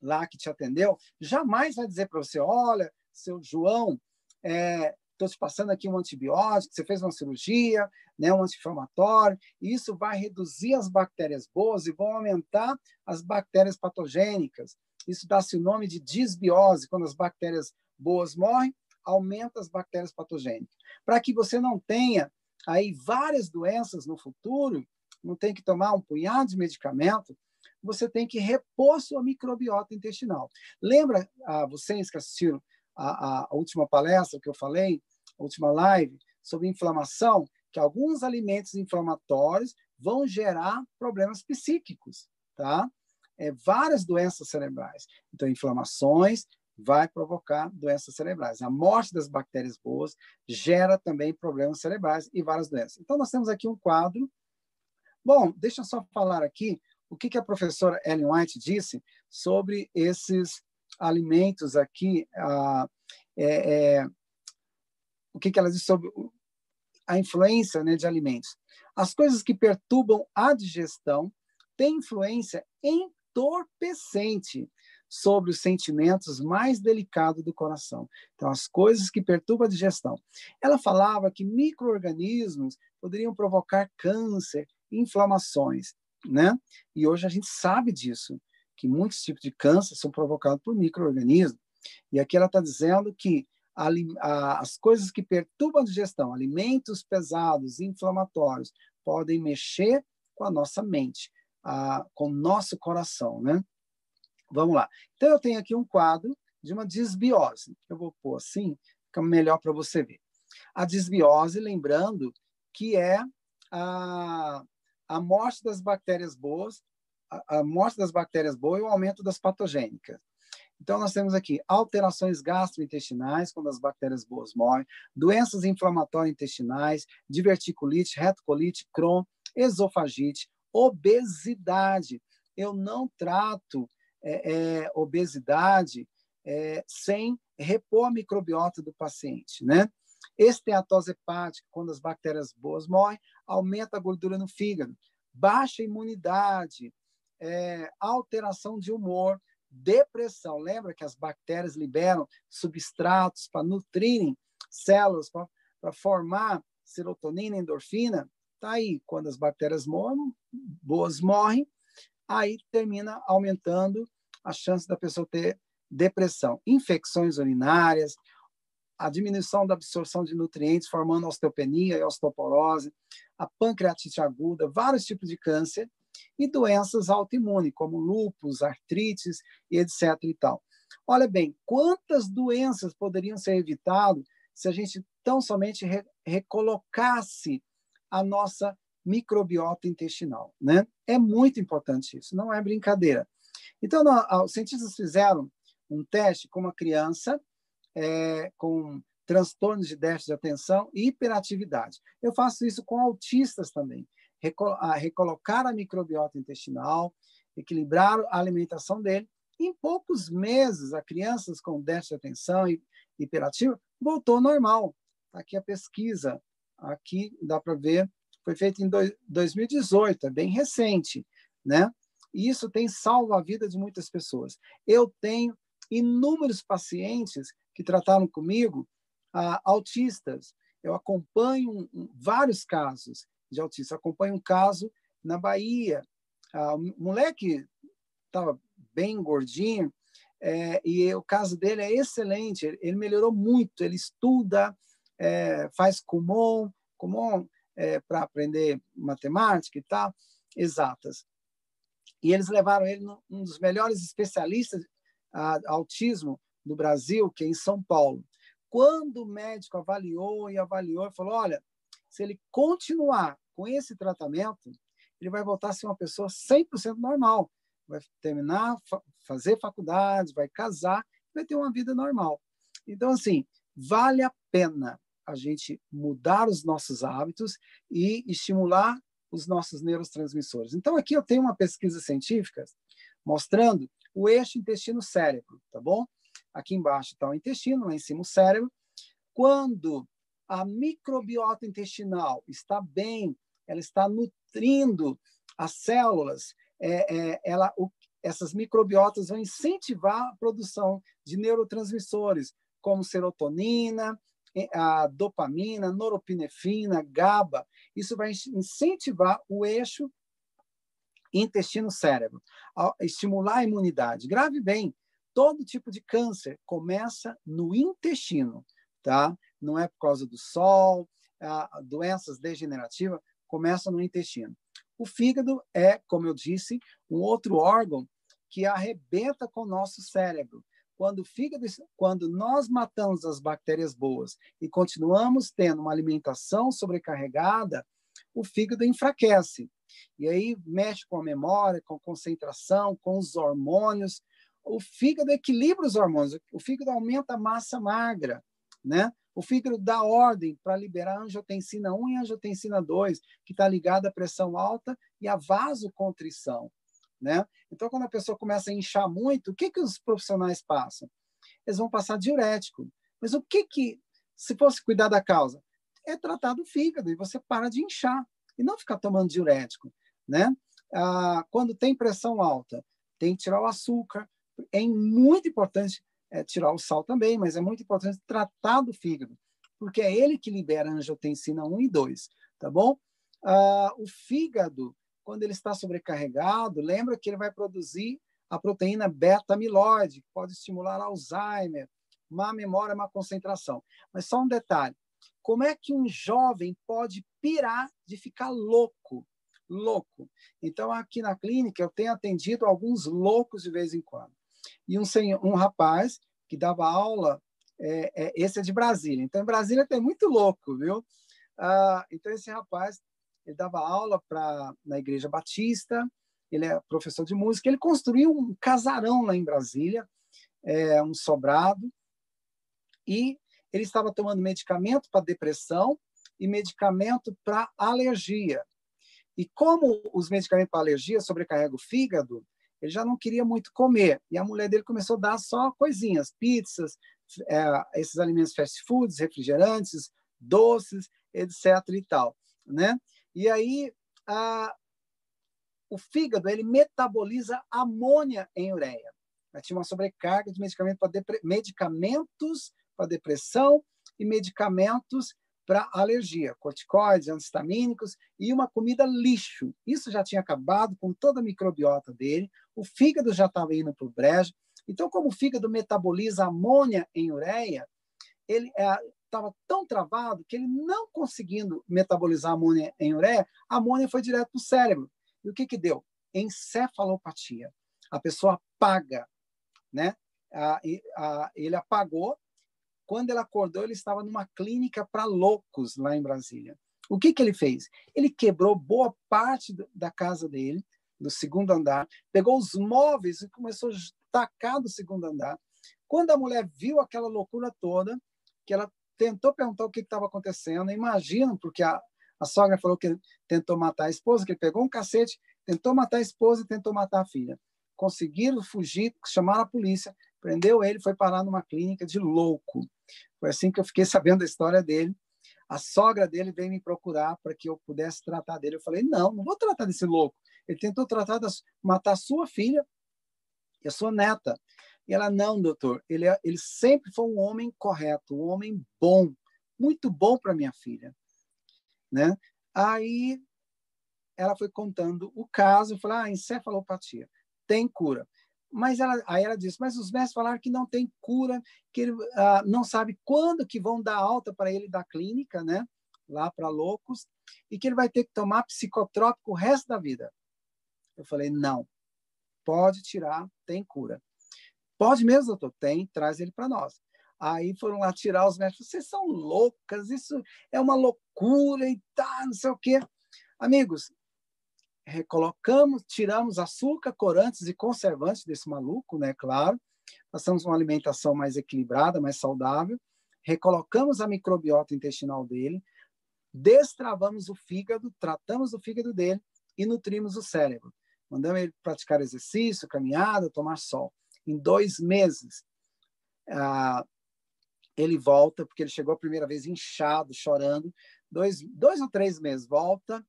lá que te atendeu jamais vai dizer para você: olha, seu João, é, estou te passando aqui um antibiótico, você fez uma cirurgia, né, um anti-inflamatório, e isso vai reduzir as bactérias boas e vão aumentar as bactérias patogênicas. Isso dá-se o nome de disbiose, quando as bactérias boas morrem, aumenta as bactérias patogênicas. Para que você não tenha aí várias doenças no futuro, não tem que tomar um punhado de medicamento, você tem que repor sua microbiota intestinal. Lembra, ah, vocês que assistiram a, a, última palestra que eu falei, última live, sobre inflamação, que alguns alimentos inflamatórios vão gerar problemas psíquicos, tá? É, várias doenças cerebrais. Então, inflamações vai provocar doenças cerebrais. A morte das bactérias boas gera também problemas cerebrais e várias doenças. Então, nós temos aqui um quadro. Bom, deixa eu só falar aqui o que, que a professora Ellen White disse sobre esses alimentos aqui. Ah, é, é, o que, que ela disse sobre a influência né, de alimentos? As coisas que perturbam a digestão têm influência entorpecente sobre os sentimentos mais delicados do coração. Então, as coisas que perturbam a digestão. Ela falava que microorganismos poderiam provocar câncer, inflamações, né? E hoje a gente sabe disso, que muitos tipos de câncer são provocados por microorganismos. E aqui ela está dizendo que as coisas que perturbam a digestão, alimentos pesados, inflamatórios, podem mexer com a nossa mente, com o nosso coração, né? Vamos lá. Então, eu tenho aqui um quadro de uma desbiose. Eu vou pôr assim, fica melhor para você ver. A desbiose, lembrando que é a, a morte das bactérias boas, a, a morte das bactérias boas e o aumento das patogênicas. Então, nós temos aqui alterações gastrointestinais, quando as bactérias boas morrem, doenças inflamatórias intestinais, diverticulite, retocolite, Crohn, esofagite, obesidade. Eu não trato é, é, obesidade é, sem repor a microbiota do paciente, né? Esteatose hepática, quando as bactérias boas morrem, aumenta a gordura no fígado. Baixa imunidade, é, alteração de humor, depressão. Lembra que as bactérias liberam substratos para nutrirem células, para formar serotonina, endorfina? Tá aí, quando as bactérias morrem, boas morrem, aí termina aumentando a chance da pessoa ter depressão, infecções urinárias, a diminuição da absorção de nutrientes, formando osteopenia e osteoporose, a pancreatite aguda, vários tipos de câncer e doenças autoimunes, como lúpus, artrites e etc. e tal. Olha bem, quantas doenças poderiam ser evitadas se a gente tão somente re recolocasse a nossa microbiota intestinal, né? É muito importante isso, não é brincadeira. Então, os cientistas fizeram um teste com uma criança é, com transtornos de déficit de atenção e hiperatividade. Eu faço isso com autistas também. Recolocar a microbiota intestinal, equilibrar a alimentação dele. Em poucos meses, a crianças com déficit de atenção e hiperativo voltou ao normal. Tá aqui a pesquisa. Aqui dá para ver foi feito em 2018, é bem recente, né? E isso tem salvo a vida de muitas pessoas. Eu tenho inúmeros pacientes que trataram comigo, ah, autistas. Eu acompanho vários casos de autistas. Acompanho um caso na Bahia. Ah, um moleque estava bem gordinho, é, e o caso dele é excelente. Ele, melhorou muito. Ele estuda, é, faz Kumon. Kumon é, para aprender matemática e tal, exatas. E eles levaram ele um dos melhores especialistas a autismo do Brasil, que é em São Paulo. Quando o médico avaliou e avaliou, falou: olha, se ele continuar com esse tratamento, ele vai voltar a ser uma pessoa 100% normal. Vai terminar, fazer faculdade, vai casar, vai ter uma vida normal. Então, assim, vale a pena a gente mudar os nossos hábitos e estimular os nossos neurotransmissores. Então, aqui eu tenho uma pesquisa científica mostrando o eixo intestino-cérebro, tá bom? Aqui embaixo está o intestino, lá em cima o cérebro. Quando a microbiota intestinal está bem, ela está nutrindo as células, é, é, ela, o, essas microbiotas vão incentivar a produção de neurotransmissores, como serotonina, a dopamina, noropinefrina, GABA. Isso vai incentivar o eixo intestino-cérebro, estimular a imunidade. Grave bem, todo tipo de câncer começa no intestino, tá? Não é por causa do sol, doenças degenerativas começam no intestino. O fígado é, como eu disse, um outro órgão que arrebenta com o nosso cérebro quando fígado, quando nós matamos as bactérias boas e continuamos tendo uma alimentação sobrecarregada, o fígado enfraquece. E aí mexe com a memória, com a concentração, com os hormônios. o fígado equilibra os hormônios, o fígado aumenta a massa magra, né? O fígado dá ordem para liberar angiotensina 1 e angiotensina 2, que está ligada à pressão alta e à vasocontrição, né? Então, quando a pessoa começa a inchar muito, o que, que os profissionais passam? Eles vão passar diurético. Mas o que que, se fosse cuidar da causa? É tratar do fígado e você para de inchar e não ficar tomando diurético, né? Ah, quando tem pressão alta, tem que tirar o açúcar. É muito importante é, tirar o sal também, mas é muito importante tratar do fígado, porque é ele que libera angiotensina 1 e 2, tá bom? Ah, o fígado, quando ele está sobrecarregado, lembra que ele vai produzir a proteína beta-amiloide, que pode estimular Alzheimer, má memória, má concentração. Mas só um detalhe: como é que um jovem pode pirar de ficar louco? Louco. Então, aqui na clínica, eu tenho atendido alguns loucos de vez em quando. E um, senhor, um rapaz que dava aula, é, é, esse é de Brasília. Então, em Brasília tem muito louco, viu? Ah, então, esse rapaz, ele dava aula pra, na Igreja Batista, ele é professor de música, ele construiu um casarão lá em Brasília, é, um sobrado, e ele estava tomando medicamento para depressão e medicamento para alergia. E como os medicamentos para alergia sobrecarregam o fígado, ele já não queria muito comer. E a mulher dele começou a dar só coisinhas, pizzas, é, esses alimentos fast foods, refrigerantes, doces, etc. e tal, né? E aí a, o fígado ele metaboliza amônia em ureia. tinha uma sobrecarga de medicamentos para depressão e medicamentos para alergia, corticoides, antistamínicos e uma comida lixo. Isso já tinha acabado com toda a microbiota dele, o fígado já estava indo para o brejo. Então, como o fígado metaboliza amônia em ureia, ele estava é, tão travado que ele não conseguindo metabolizar amônia em ureia, a amônia foi direto para o cérebro. E o que, que deu? Encefalopatia. A pessoa apaga, né? ele apagou. Quando ele acordou, ele estava numa clínica para loucos lá em Brasília. O que, que ele fez? Ele quebrou boa parte da casa dele, do segundo andar, pegou os móveis e começou a tacar do segundo andar. Quando a mulher viu aquela loucura toda, que ela tentou perguntar o que estava acontecendo, imagina, porque a, a sogra falou que ele tentou matar a esposa, que ele pegou um cacete, tentou matar a esposa e tentou matar a filha. Conseguiram fugir, chamaram a polícia, prendeu ele, foi parar numa clínica de louco. Foi assim que eu fiquei sabendo da história dele. A sogra dele veio me procurar para que eu pudesse tratar dele. Eu falei: não, não vou tratar desse louco. Ele tentou tratar de matar sua filha e a sua neta. E ela: não, doutor, ele, é, ele sempre foi um homem correto, um homem bom, muito bom para minha filha né? Aí ela foi contando o caso, falei, ah, encefalopatia, tem cura. Mas ela, aí ela disse, mas os médicos falaram que não tem cura, que ele ah, não sabe quando que vão dar alta para ele da clínica, né? Lá para loucos, e que ele vai ter que tomar psicotrópico o resto da vida. Eu falei, não, pode tirar, tem cura. Pode mesmo, doutor? Tem, traz ele para nós. Aí foram lá tirar os médicos. Vocês são loucas, isso é uma loucura e tá, não sei o quê. Amigos, recolocamos, tiramos açúcar, corantes e conservantes desse maluco, né? Claro. Passamos uma alimentação mais equilibrada, mais saudável. Recolocamos a microbiota intestinal dele, destravamos o fígado, tratamos o fígado dele e nutrimos o cérebro. Mandamos ele praticar exercício, caminhada, tomar sol. Em dois meses, ah, ele volta, porque ele chegou a primeira vez inchado, chorando, dois, dois ou três meses, volta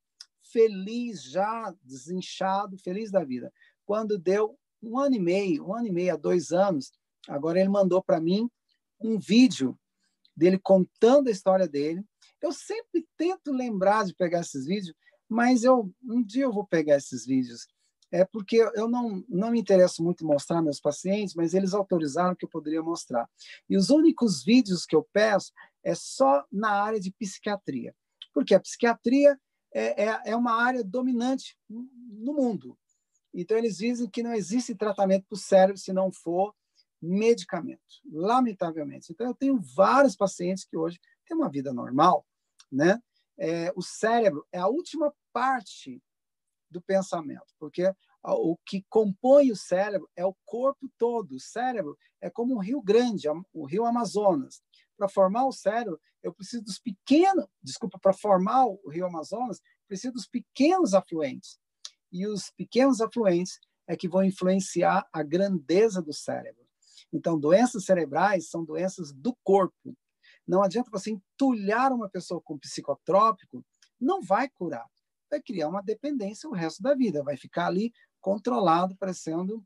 feliz, já desinchado, feliz da vida. Quando deu um ano e meio, um ano e meio a dois anos, agora ele mandou para mim um vídeo dele contando a história dele. Eu sempre tento lembrar de pegar esses vídeos, mas eu um dia eu vou pegar esses vídeos é porque eu não, não me interesso muito em mostrar meus pacientes, mas eles autorizaram que eu poderia mostrar. E os únicos vídeos que eu peço é só na área de psiquiatria, porque a psiquiatria é, é, é uma área dominante no mundo. Então, eles dizem que não existe tratamento para o cérebro se não for medicamento, lamentavelmente. Então, eu tenho vários pacientes que hoje têm uma vida normal, né? É, o cérebro é a última parte do pensamento, porque o que compõe o cérebro é o corpo todo. O cérebro é como um rio grande, o rio Amazonas. Para formar o cérebro, eu preciso dos pequenos, desculpa, para formar o rio Amazonas, preciso dos pequenos afluentes. E os pequenos afluentes é que vão influenciar a grandeza do cérebro. Então, doenças cerebrais são doenças do corpo. Não adianta você entulhar uma pessoa com psicotrópico, não vai curar. Vai criar uma dependência o resto da vida, vai ficar ali controlado, parecendo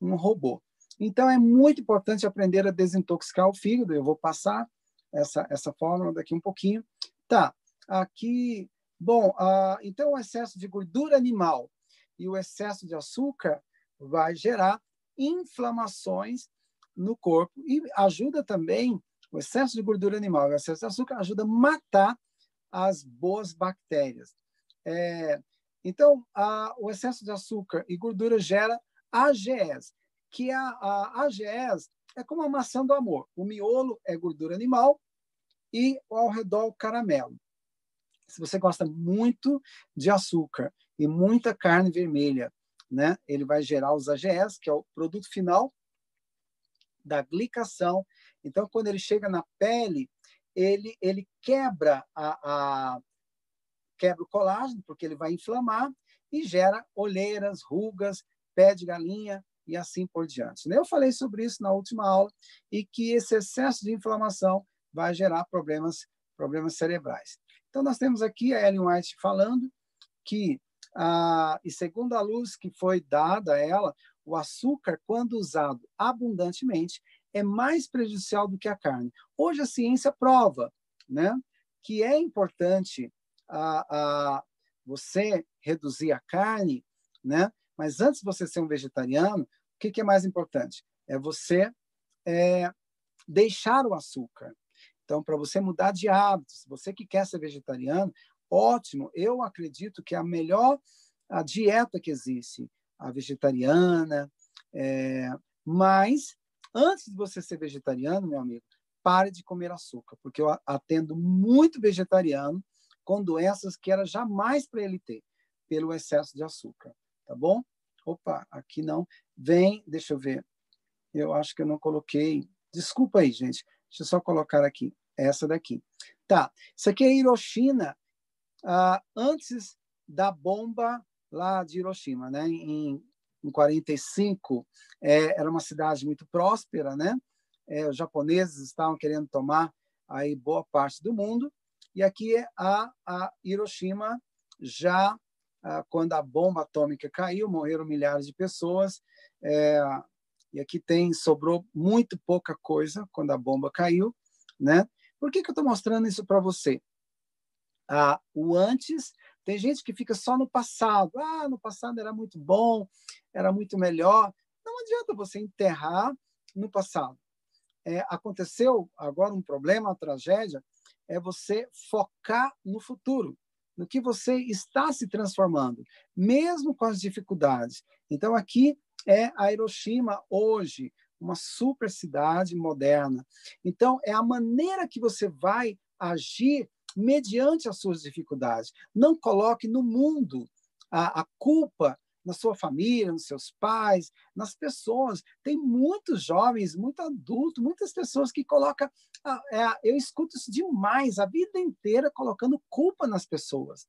um robô. Então, é muito importante aprender a desintoxicar o fígado. Eu vou passar essa, essa fórmula daqui um pouquinho. Tá, aqui. Bom, uh, então o excesso de gordura animal e o excesso de açúcar vai gerar inflamações no corpo e ajuda também o excesso de gordura animal e o excesso de açúcar ajuda a matar as boas bactérias. É, então, o excesso de açúcar e gordura gera AGEs, que a, a é como a maçã do amor. O miolo é gordura animal e ao redor o caramelo. Se você gosta muito de açúcar e muita carne vermelha, né, ele vai gerar os AGEs, que é o produto final da glicação. Então, quando ele chega na pele, ele, ele quebra a, a quebra o colágeno, porque ele vai inflamar e gera olheiras, rugas, pé de galinha e assim por diante. Eu falei sobre isso na última aula e que esse excesso de inflamação vai gerar problemas, problemas cerebrais. Então, nós temos aqui a Ellen White falando que, ah, e segundo a luz que foi dada a ela, o açúcar, quando usado abundantemente, é mais prejudicial do que a carne. Hoje a ciência prova né, que é importante você reduzir a carne, né? Mas antes de você ser um vegetariano, o que, que é mais importante? É você é, deixar o açúcar. Então, para você mudar de hábitos, você que quer ser vegetariano, ótimo. Eu acredito que a melhor a dieta que existe, a vegetariana, é, mas antes de você ser vegetariano, meu amigo, pare de comer açúcar, porque eu atendo muito vegetariano com doenças que era jamais para ele ter, pelo excesso de açúcar, tá bom? Opa, aqui não. Vem, deixa eu ver. Eu acho que eu não coloquei. Desculpa aí, gente. Deixa eu só colocar aqui. Essa daqui. Tá. Isso aqui é Hiroshima, ah, antes da bomba lá de Hiroshima, né? Em, em 45, é, era uma cidade muito próspera, né? É, os japoneses estavam querendo tomar aí boa parte do mundo e aqui é a, a Hiroshima, já ah, quando a bomba atômica caiu, morreram milhares de pessoas. É, e aqui tem sobrou muito pouca coisa quando a bomba caiu, né? Por que, que eu estou mostrando isso para você? Ah, o antes, tem gente que fica só no passado. Ah, no passado era muito bom, era muito melhor. Não adianta você enterrar no passado. É, aconteceu agora um problema, uma tragédia, é você focar no futuro, no que você está se transformando, mesmo com as dificuldades. Então, aqui é a Hiroshima hoje, uma super cidade moderna. Então, é a maneira que você vai agir mediante as suas dificuldades. Não coloque no mundo a, a culpa na sua família, nos seus pais, nas pessoas. Tem muitos jovens, muito adultos, muitas pessoas que colocam. Ah, é, eu escuto isso demais, a vida inteira colocando culpa nas pessoas.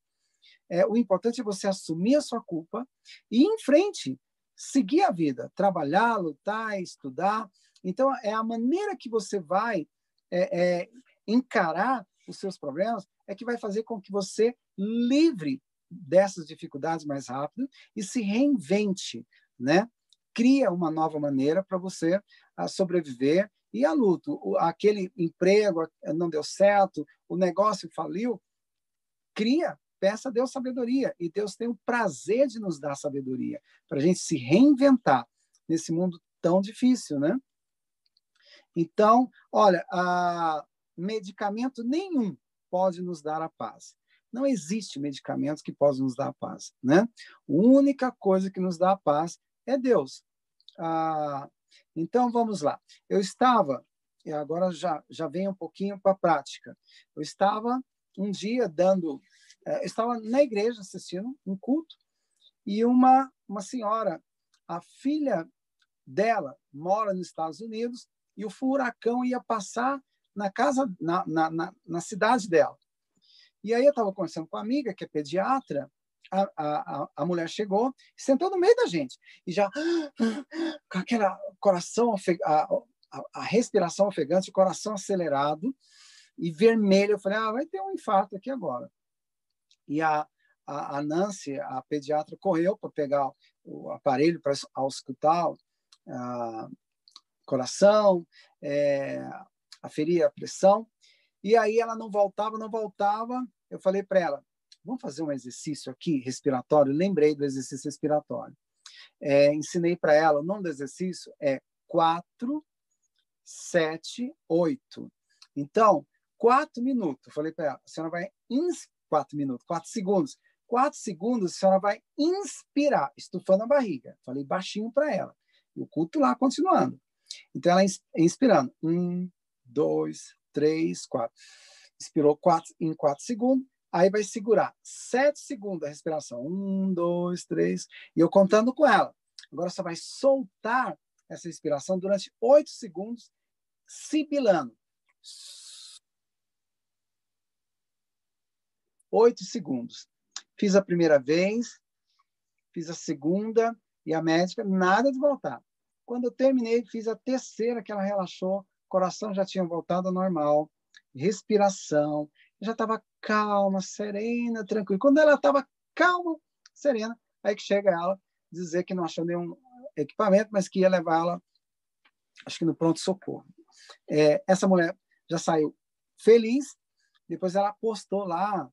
É, o importante é você assumir a sua culpa e ir em frente, seguir a vida, trabalhar, lutar, estudar. Então, é a maneira que você vai é, é, encarar os seus problemas é que vai fazer com que você livre dessas dificuldades mais rápido e se reinvente, né? Cria uma nova maneira para você ah, sobreviver e a luta. Aquele emprego não deu certo, o negócio faliu, cria, peça a Deus sabedoria. E Deus tem o prazer de nos dar sabedoria para a gente se reinventar nesse mundo tão difícil, né? Então, olha, medicamento nenhum pode nos dar a paz. Não existe medicamentos que possam nos dar a paz, né? A única coisa que nos dá a paz é Deus. Ah, então, vamos lá. Eu estava, e agora já, já vem um pouquinho para a prática. Eu estava um dia dando, eu estava na igreja assistindo um culto, e uma uma senhora, a filha dela mora nos Estados Unidos e o furacão ia passar na casa, na, na, na, na cidade dela. E aí eu estava conversando com uma amiga que é pediatra, a, a, a mulher chegou, sentou no meio da gente e já com aquele coração, a, a, a respiração ofegante, o coração acelerado e vermelho. Eu falei, ah, vai ter um infarto aqui agora. E a, a, a Nancy, a pediatra, correu para pegar o aparelho para auscultar o coração, é, aferir a pressão. E aí ela não voltava, não voltava. Eu falei para ela, vamos fazer um exercício aqui respiratório. Lembrei do exercício respiratório. É, ensinei para ela, o nome do exercício é 4, 7, 8. Então, quatro minutos. falei para ela, a senhora vai. Quatro minutos, quatro segundos. Quatro segundos, a senhora vai inspirar, estufando a barriga. Falei baixinho para ela. E o culto lá continuando. Então, ela inspirando. Um, dois, três, quatro. Inspirou quatro, em quatro segundos. Aí vai segurar sete segundos a respiração. Um, dois, três. E eu contando com ela. Agora você vai soltar essa inspiração durante oito segundos, sibilando. Oito segundos. Fiz a primeira vez, fiz a segunda, e a médica, nada de voltar. Quando eu terminei, fiz a terceira, que ela relaxou, coração já tinha voltado ao normal, respiração, já estava calma, serena, tranquila. Quando ela estava calma, serena, aí que chega ela dizer que não achou nenhum equipamento, mas que ia levá-la, acho que no pronto-socorro. É, essa mulher já saiu feliz, depois ela postou lá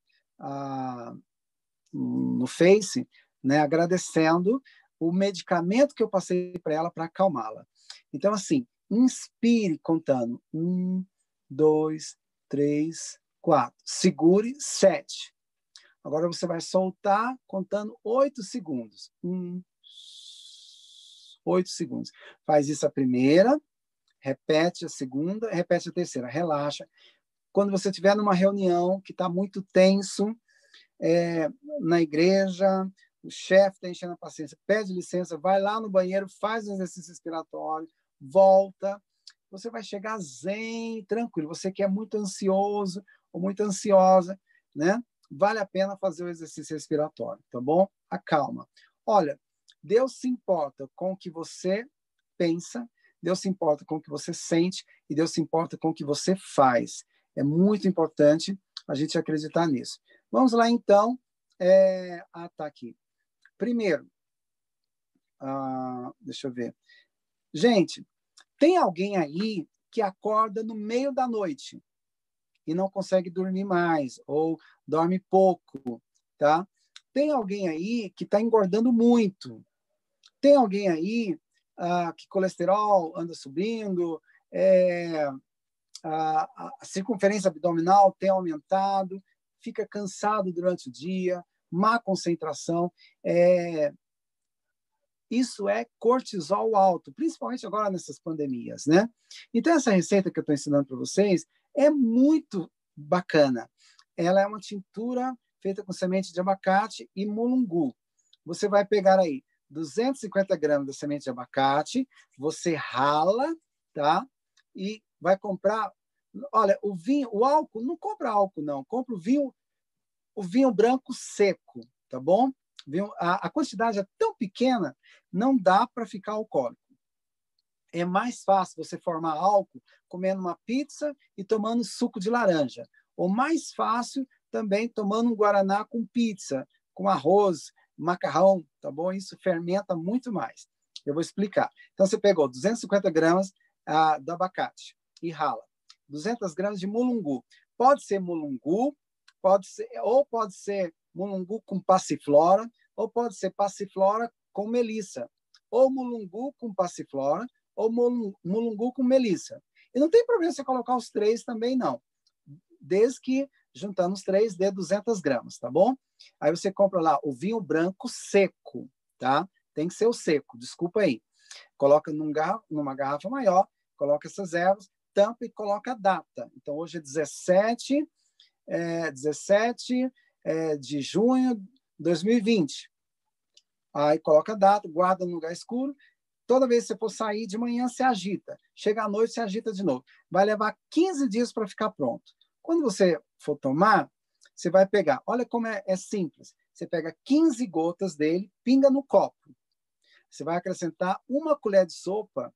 no Face, né, agradecendo o medicamento que eu passei para ela para acalmá-la. Então, assim, inspire contando. Um, dois, três, quatro. Segure sete. Agora você vai soltar contando oito segundos. Um, oito segundos. Faz isso a primeira, repete a segunda, repete a terceira. Relaxa. Quando você estiver numa reunião que está muito tenso, é, na igreja, o chefe está enchendo a paciência, pede licença, vai lá no banheiro, faz um exercício respiratório, volta, você vai chegar zen, tranquilo. Você que é muito ansioso ou muito ansiosa, né? Vale a pena fazer o exercício respiratório, tá bom? Acalma. Olha, Deus se importa com o que você pensa, Deus se importa com o que você sente e Deus se importa com o que você faz. É muito importante a gente acreditar nisso. Vamos lá, então. É... Ah, tá aqui. Primeiro, ah, deixa eu ver. Gente, tem alguém aí que acorda no meio da noite e não consegue dormir mais, ou dorme pouco, tá? Tem alguém aí que está engordando muito. Tem alguém aí ah, que colesterol anda subindo, é, a, circunferência abdominal tem aumentado, fica cansado durante o dia, má concentração. É, isso é cortisol alto, principalmente agora nessas pandemias, né? Então, essa receita que eu estou ensinando para vocês é muito bacana. Ela é uma tintura feita com semente de abacate e mulungu. Você vai pegar aí 250 gramas da semente de abacate, você rala, tá? E vai comprar. Olha, o vinho, o álcool, não compra álcool, não. Compra o vinho o vinho branco seco, tá bom? A, a quantidade é tão pequena, não dá para ficar alcoólico. É mais fácil você formar álcool comendo uma pizza e tomando suco de laranja. Ou mais fácil também tomando um guaraná com pizza, com arroz, macarrão, tá bom? Isso fermenta muito mais. Eu vou explicar. Então, você pegou 250 gramas ah, do abacate e rala. 200 gramas de mulungu. Pode ser mulungu, pode ser, ou pode ser mulungu com passiflora, ou pode ser passiflora com melissa, ou mulungu com passiflora, ou mulungu com melissa. E não tem problema você colocar os três também, não. Desde que, juntando os três, dê 200 gramas, tá bom? Aí você compra lá o vinho branco seco, tá? Tem que ser o seco, desculpa aí. Coloca num garra, numa garrafa maior, coloca essas ervas, tampa e coloca a data. Então, hoje é 17 é, 17 é, de junho de 2020. Aí coloca a data, guarda no lugar escuro. Toda vez que você for sair de manhã, você agita. Chega à noite, você agita de novo. Vai levar 15 dias para ficar pronto. Quando você for tomar, você vai pegar. Olha como é, é simples. Você pega 15 gotas dele, pinga no copo. Você vai acrescentar uma colher de sopa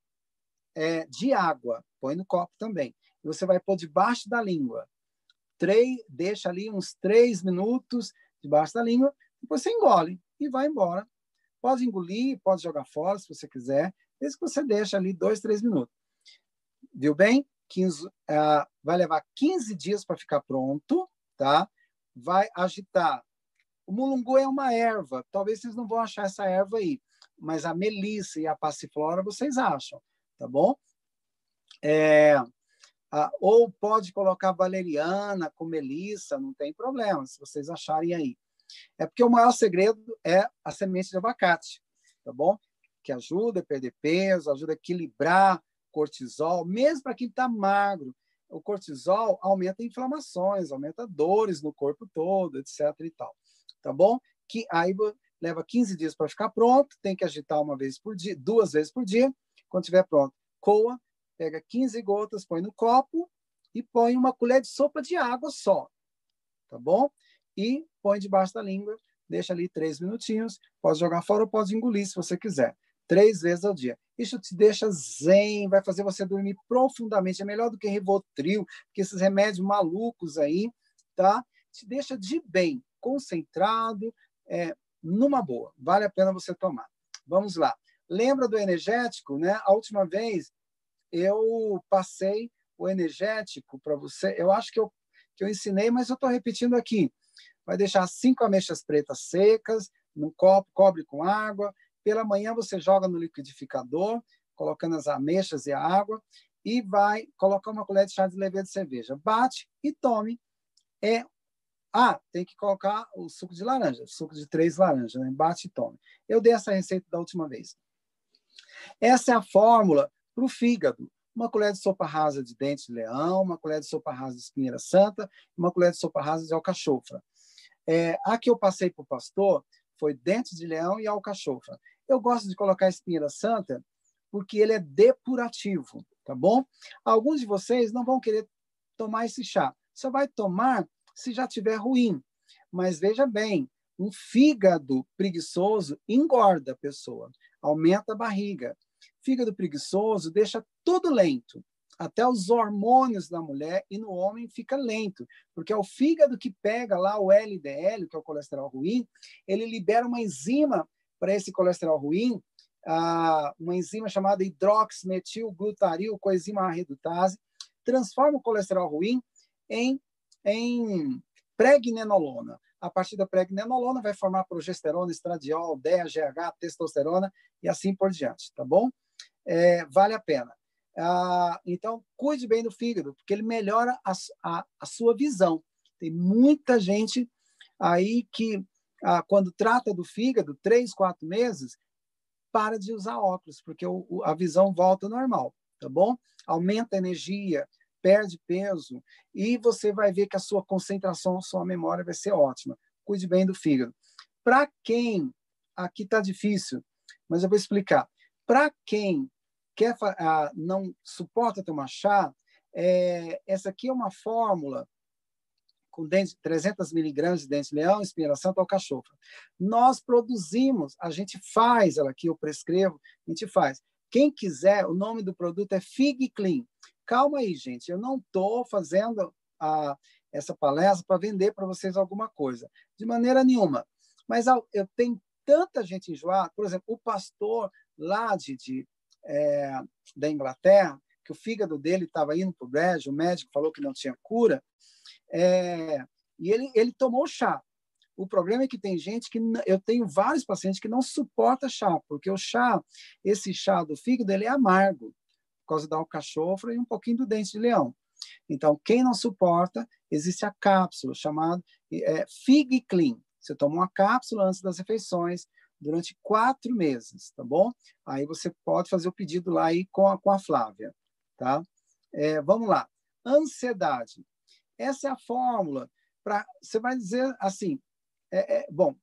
é, de água. Põe no copo também. E você vai pôr debaixo da língua. Três, deixa ali uns três minutos debaixo da língua. Depois você engole e vai embora. Pode engolir, pode jogar fora se você quiser, desde que você deixa ali dois, três minutos. Viu bem? 15, uh, ah, vai levar 15 dias para ficar pronto, tá? Vai agitar. O mulungu é uma erva, talvez vocês não vão achar essa erva aí, mas a melissa e a passiflora vocês acham, tá bom? É, uh, ou pode colocar valeriana com melissa, não tem problema, se vocês acharem aí. É porque o maior segredo é a semente de abacate, tá bom? Que ajuda a perder peso, ajuda a equilibrar cortisol, mesmo para quem está magro. O cortisol aumenta inflamações, aumenta dores no corpo todo, etc. e tal. Tá bom? Que aí leva 15 dias para ficar pronto, tem que agitar uma vez por dia, duas vezes por dia. Quando estiver pronto, coa, pega 15 gotas, põe no copo e põe uma colher de sopa de água só. Tá bom? e põe debaixo da língua, deixa ali três minutinhos, pode jogar fora ou pode engolir se você quiser, três vezes ao dia. Isso te deixa zen, vai fazer você dormir profundamente, é melhor do que Rivotril, que esses remédios malucos aí, tá? Te deixa de bem, concentrado, é, numa boa, vale a pena você tomar. Vamos lá. Lembra do energético, né? A última vez eu passei o energético para você. Eu acho que eu, que eu ensinei, mas eu estou repetindo aqui vai deixar cinco ameixas pretas secas num copo, cobre com água. Pela manhã você joga no liquidificador, colocando as ameixas e a água, e vai colocar uma colher de chá de levedura de cerveja. Bate e tome. É ah, tem que colocar o suco de laranja, suco de três laranjas, né? bate e tome. Eu dei essa receita da última vez. Essa é a fórmula para o fígado. Uma colher de sopa rasa de dente de leão, uma colher de sopa rasa de espinheira santa, uma colher de sopa rasa de alcachofra. É, a que eu passei para o pastor foi dente de leão e alcachofra. Eu gosto de colocar espinheira santa porque ele é depurativo, tá bom? Alguns de vocês não vão querer tomar esse chá. Só vai tomar se já tiver ruim. Mas veja bem, um fígado preguiçoso engorda a pessoa, aumenta a barriga. Fígado preguiçoso deixa tudo lento até os hormônios da mulher e no homem fica lento, porque é o fígado que pega lá o LDL, que é o colesterol ruim, ele libera uma enzima para esse colesterol ruim, uma enzima chamada hidroximetilglutaril coenzima redutase, transforma o colesterol ruim em, em pregnenolona. A partir da pregnenolona vai formar progesterona, estradiol, DEA, GH, testosterona e assim por diante, tá bom? É, vale a pena. Ah, então, cuide bem do fígado, porque ele melhora a, a, a sua visão. Tem muita gente aí que, ah, quando trata do fígado, três, quatro meses, para de usar óculos, porque o, a visão volta normal, tá bom? Aumenta a energia, perde peso, e você vai ver que a sua concentração, a sua memória vai ser ótima. Cuide bem do fígado. Para quem, aqui está difícil, mas eu vou explicar. Para quem quer ah, não suporta tomar chá, é, essa aqui é uma fórmula com dente, 300 miligramas de dente de leão, inspiração ao cachorro. Nós produzimos, a gente faz ela aqui, eu prescrevo, a gente faz. Quem quiser, o nome do produto é Fig Clean. Calma aí, gente, eu não estou fazendo a, essa palestra para vender para vocês alguma coisa, de maneira nenhuma. Mas eu tenho tanta gente enjoada, por exemplo, o pastor lá de, de é, da Inglaterra, que o fígado dele estava indo para o brejo, o médico falou que não tinha cura, é, e ele, ele tomou chá. O problema é que tem gente que eu tenho vários pacientes que não suporta chá, porque o chá, esse chá do fígado, ele é amargo, causa da alcachofra e um pouquinho do dente de leão. Então, quem não suporta, existe a cápsula chamada é, Fig Clean. Você toma uma cápsula antes das refeições, durante quatro meses, tá bom? Aí você pode fazer o pedido lá aí com a, com a Flávia, tá? É, vamos lá. Ansiedade. Essa é a fórmula para. Você vai dizer assim: é, é, bom,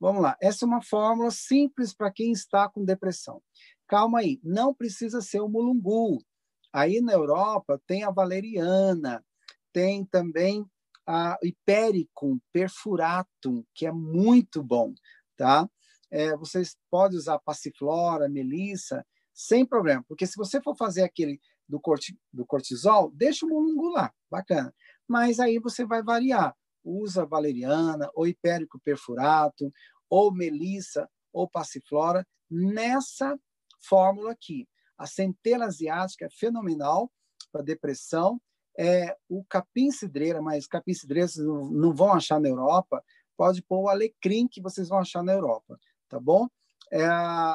Vamos lá. Essa é uma fórmula simples para quem está com depressão. Calma aí, não precisa ser o mulungu. Aí na Europa tem a valeriana, tem também a hipericum perfuratum, que é muito bom, tá? É, vocês podem usar passiflora, melissa, sem problema, porque se você for fazer aquele do, corti, do cortisol, deixa o mulungu lá, bacana. Mas aí você vai variar, usa valeriana, ou hipérico perfuratum, ou melissa, ou passiflora, nessa fórmula aqui. A centela asiática é fenomenal para depressão. É, o capim-cidreira, mas capim-cidreira vocês não vão achar na Europa. Pode pôr o alecrim, que vocês vão achar na Europa, tá bom? É,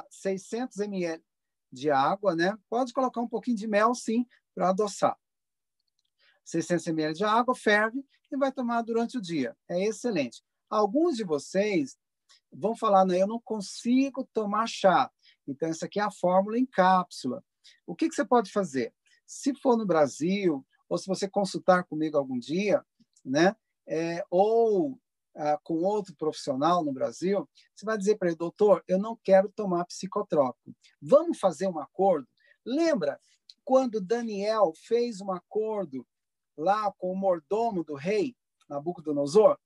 600 ml de água, né? Pode colocar um pouquinho de mel, sim, para adoçar. 600 ml de água, ferve e vai tomar durante o dia. É excelente. Alguns de vocês vão falar, não, eu não consigo tomar chá. Então, essa aqui é a fórmula em cápsula. O que, que você pode fazer? Se for no Brasil, ou se você consultar comigo algum dia, né? É, ou ah, com outro profissional no Brasil, você vai dizer para ele, doutor, eu não quero tomar psicotrópico. Vamos fazer um acordo? Lembra quando Daniel fez um acordo lá com o mordomo do rei, Nabucodonosor?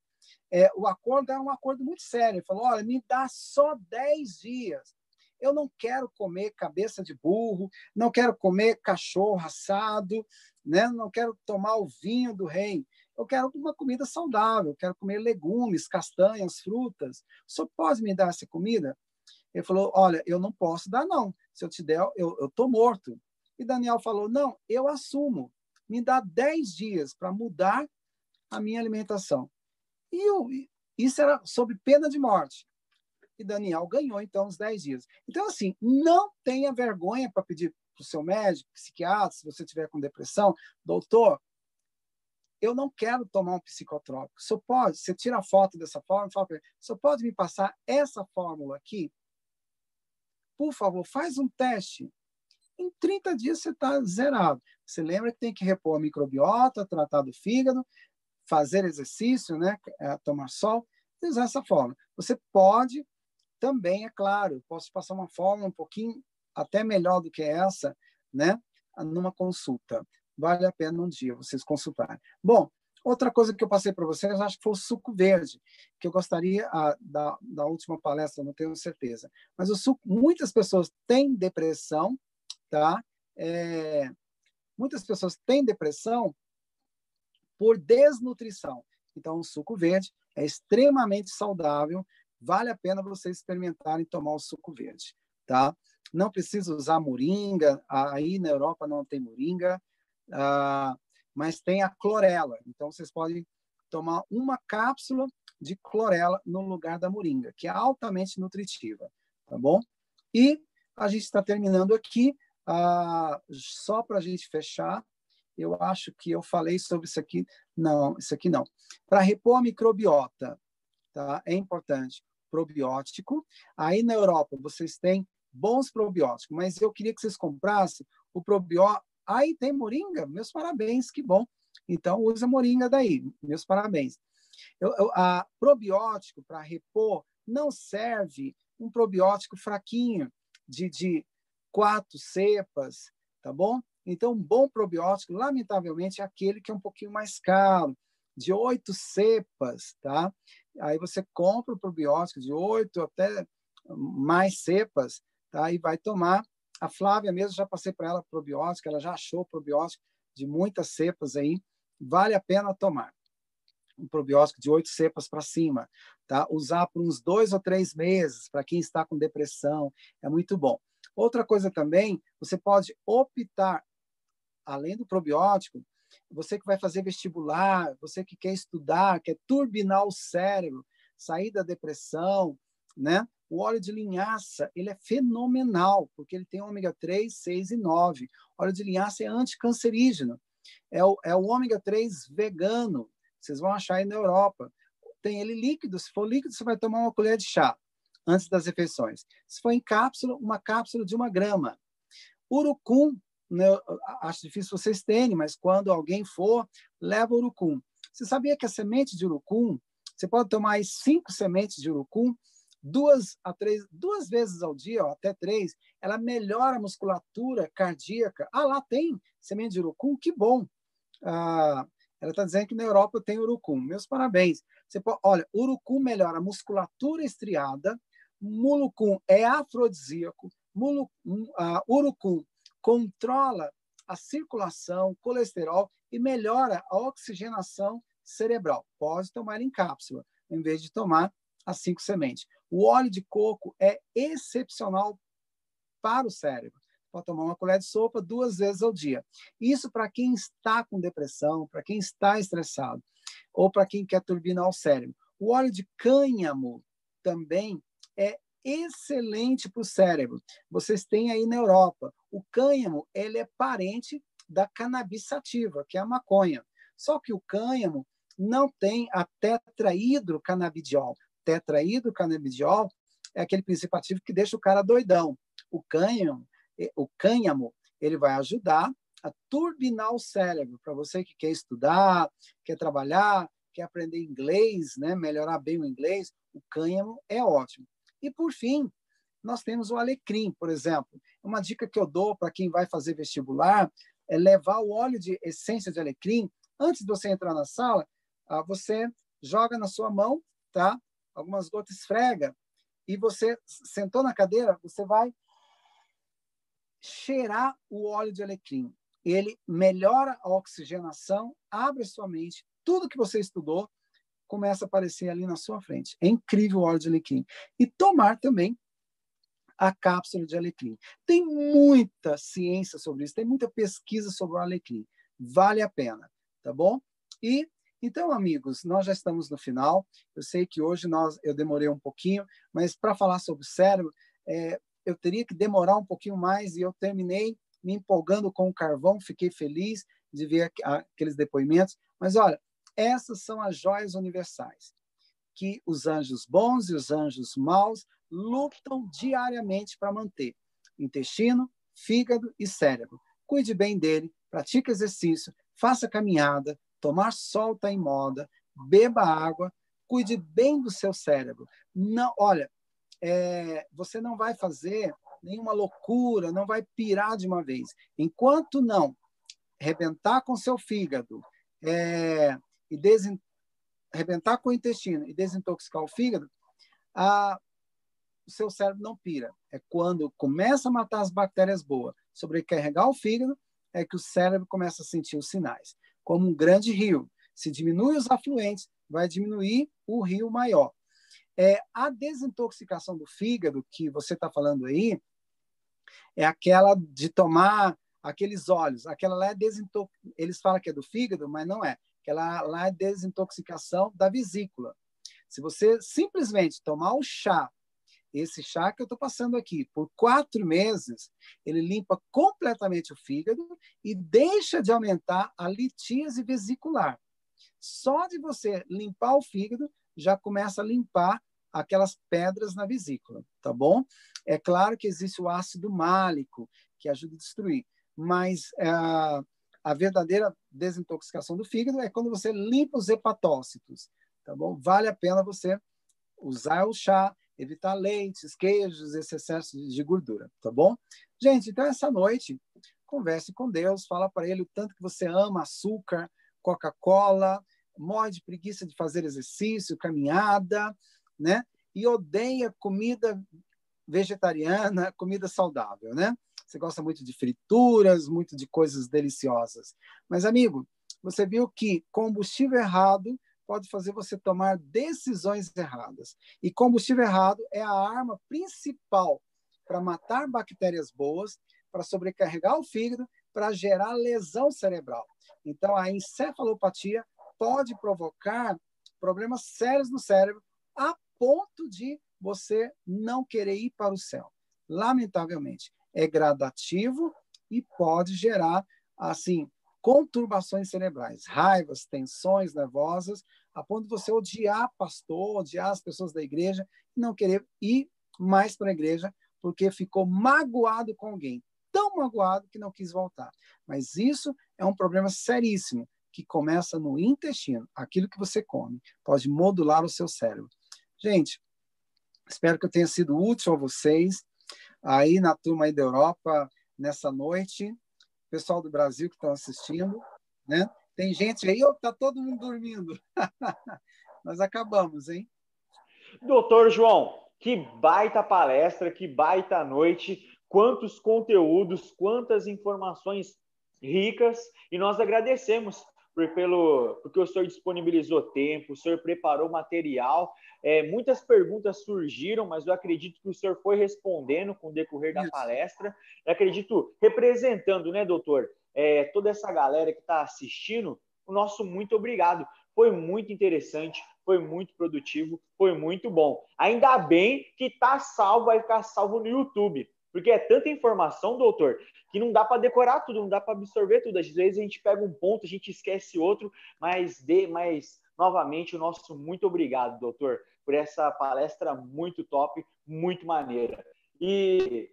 É, o acordo era um acordo muito sério. Ele falou: olha, me dá só 10 dias. Eu não quero comer cabeça de burro, não quero comer cachorro assado, né? não quero tomar o vinho do rei. Eu quero uma comida saudável, eu quero comer legumes, castanhas, frutas. O senhor pode me dar essa comida? Ele falou: Olha, eu não posso dar, não. Se eu te der, eu estou morto. E Daniel falou: Não, eu assumo. Me dá 10 dias para mudar a minha alimentação. E eu, isso era sob pena de morte. E Daniel ganhou, então, os 10 dias. Então, assim, não tenha vergonha para pedir para o seu médico, psiquiatra, se você tiver com depressão, doutor, eu não quero tomar um psicotrópico. Você pode, você tira a foto dessa forma, fala para ele, você pode me passar essa fórmula aqui? Por favor, faz um teste. Em 30 dias você está zerado. Você lembra que tem que repor a microbiota, tratar do fígado, fazer exercício, né, é, tomar sol, e usar essa fórmula. Você pode também, é claro, posso passar uma fórmula um pouquinho até melhor do que essa, né, numa consulta. Vale a pena um dia vocês consultarem. Bom, outra coisa que eu passei para vocês, acho que foi o suco verde, que eu gostaria a, da, da última palestra, não tenho certeza. Mas o suco, muitas pessoas têm depressão, tá? É, muitas pessoas têm depressão por desnutrição. Então, o suco verde é extremamente saudável, vale a pena vocês experimentarem tomar o suco verde, tá? Não precisa usar moringa, aí na Europa não tem moringa, uh, mas tem a clorela. Então, vocês podem tomar uma cápsula de clorela no lugar da moringa, que é altamente nutritiva, tá bom? E a gente está terminando aqui, uh, só para a gente fechar, eu acho que eu falei sobre isso aqui. Não, isso aqui não. Para repor a microbiota, tá? É importante. Probiótico. Aí na Europa vocês têm bons probióticos, mas eu queria que vocês comprassem o probiótico. Aí tem moringa? Meus parabéns, que bom. Então usa moringa daí. Meus parabéns. Eu, eu, a probiótico para repor não serve um probiótico fraquinho de, de quatro cepas, tá bom? Então, um bom probiótico, lamentavelmente, é aquele que é um pouquinho mais caro, de oito cepas, tá? Aí você compra o probiótico de oito até mais cepas, tá? E vai tomar. A Flávia mesmo, já passei para ela probiótico, ela já achou probiótico de muitas cepas aí, vale a pena tomar. Um probiótico de oito cepas para cima, tá? Usar por uns dois ou três meses, para quem está com depressão, é muito bom. Outra coisa também, você pode optar além do probiótico, você que vai fazer vestibular, você que quer estudar, quer turbinar o cérebro, sair da depressão, né? O óleo de linhaça, ele é fenomenal, porque ele tem ômega 3, 6 e 9. O óleo de linhaça é anticancerígeno. É o, é o ômega 3 vegano. Vocês vão achar aí na Europa. Tem ele líquido. Se for líquido, você vai tomar uma colher de chá antes das refeições. Se for em cápsula, uma cápsula de uma grama. Urucum né, acho difícil vocês terem, mas quando alguém for, leva urucum. Você sabia que a semente de urucum, você pode tomar aí cinco sementes de urucum, duas a três, duas vezes ao dia, até três, ela melhora a musculatura cardíaca. Ah, lá tem semente de urucum, que bom. Ah, ela está dizendo que na Europa tem urucum. Meus parabéns. Você pode, olha, urucum melhora a musculatura estriada, mulucum é afrodisíaco, uh, urucum controla a circulação, colesterol e melhora a oxigenação cerebral. Pode tomar em cápsula, em vez de tomar as cinco sementes. O óleo de coco é excepcional para o cérebro. Pode tomar uma colher de sopa duas vezes ao dia. Isso para quem está com depressão, para quem está estressado, ou para quem quer turbinar o cérebro. O óleo de cânhamo também é excelente para o cérebro. Vocês têm aí na Europa. O cânhamo ele é parente da cannabis sativa, que é a maconha. Só que o cânhamo não tem a tetrahidrocannabidiol. Tetrahidrocannabidiol é aquele princípio ativo que deixa o cara doidão. O cânhamo, o cânhamo, ele vai ajudar a turbinar o cérebro para você que quer estudar, quer trabalhar, quer aprender inglês, né, melhorar bem o inglês, o cânhamo é ótimo. E, por fim, nós temos o alecrim, por exemplo. Uma dica que eu dou para quem vai fazer vestibular é levar o óleo de essência de alecrim. Antes de você entrar na sala, ah, você joga na sua mão, tá? Algumas gotas, esfrega. E você sentou na cadeira, você vai cheirar o óleo de alecrim. Ele melhora a oxigenação, abre a sua mente. Tudo que você estudou começa a aparecer ali na sua frente. É incrível o óleo de alecrim. E tomar também a cápsula de alecrim. Tem muita ciência sobre isso, tem muita pesquisa sobre o alecrim. Vale a pena, tá bom? E então, amigos, nós já estamos no final. Eu sei que hoje nós eu demorei um pouquinho, mas para falar sobre o cérebro, é, eu teria que demorar um pouquinho mais e eu terminei me empolgando com o carvão. Fiquei feliz de ver aqueles depoimentos. Mas olha, essas são as joias universais que os anjos bons e os anjos maus lutam diariamente para manter. Intestino, fígado e cérebro. Cuide bem dele, pratique exercício, faça caminhada, tomar sol está em moda, beba água, cuide bem do seu cérebro. Não, olha, é, você não vai fazer nenhuma loucura, não vai pirar de uma vez. Enquanto não rebentar com seu fígado, é, e desen... arrebentar com o intestino e desintoxicar o fígado, a... o seu cérebro não pira. É quando começa a matar as bactérias boas, sobrecarregar o fígado, é que o cérebro começa a sentir os sinais. Como um grande rio. Se diminui os afluentes, vai diminuir o rio maior. É, a desintoxicação do fígado, que você está falando aí, é aquela de tomar aqueles óleos. Aquela lá é desintox... Eles falam que é do fígado, mas não é que ela lá é desintoxicação da vesícula. Se você simplesmente tomar o chá, esse chá que eu estou passando aqui, por quatro meses, ele limpa completamente o fígado e deixa de aumentar a litíase vesicular. Só de você limpar o fígado, já começa a limpar aquelas pedras na vesícula, tá bom? É claro que existe o ácido málico, que ajuda a destruir, mas uh, a verdadeira desintoxicação do fígado é quando você limpa os hepatócitos, tá bom? Vale a pena você usar o chá, evitar leites, queijos, esse excesso de gordura, tá bom? Gente, então essa noite, converse com Deus, fala para ele o tanto que você ama açúcar, Coca-Cola, morre de preguiça de fazer exercício, caminhada, né? E odeia comida vegetariana, comida saudável, né? Você gosta muito de frituras, muito de coisas deliciosas. Mas, amigo, você viu que combustível errado pode fazer você tomar decisões erradas. E combustível errado é a arma principal para matar bactérias boas, para sobrecarregar o fígado, para gerar lesão cerebral. Então, a encefalopatia pode provocar problemas sérios no cérebro, a ponto de você não querer ir para o céu. Lamentavelmente é gradativo e pode gerar, assim, conturbações cerebrais, raivas, tensões nervosas, a ponto de você odiar pastor, odiar as pessoas da igreja e não querer ir mais para a igreja porque ficou magoado com alguém, tão magoado que não quis voltar. Mas isso é um problema seríssimo que começa no intestino. Aquilo que você come pode modular o seu cérebro. Gente, Espero que eu tenha sido útil a vocês aí na turma aí da Europa nessa noite. Pessoal do Brasil que estão assistindo, né? Tem gente aí, ou tá todo mundo dormindo. Nós acabamos, hein? Doutor João, que baita palestra, que baita noite, quantos conteúdos, quantas informações ricas, e nós agradecemos por, pelo, porque o senhor disponibilizou tempo, o senhor preparou material. É, muitas perguntas surgiram, mas eu acredito que o senhor foi respondendo com o decorrer da Isso. palestra. Eu acredito, representando, né, doutor, é, toda essa galera que está assistindo, o nosso muito obrigado. Foi muito interessante, foi muito produtivo, foi muito bom. Ainda bem que está salvo, vai ficar salvo no YouTube. Porque é tanta informação, doutor, que não dá para decorar tudo, não dá para absorver tudo. Às vezes a gente pega um ponto, a gente esquece outro, mas, de, mas novamente o nosso muito obrigado, doutor, por essa palestra muito top, muito maneira. E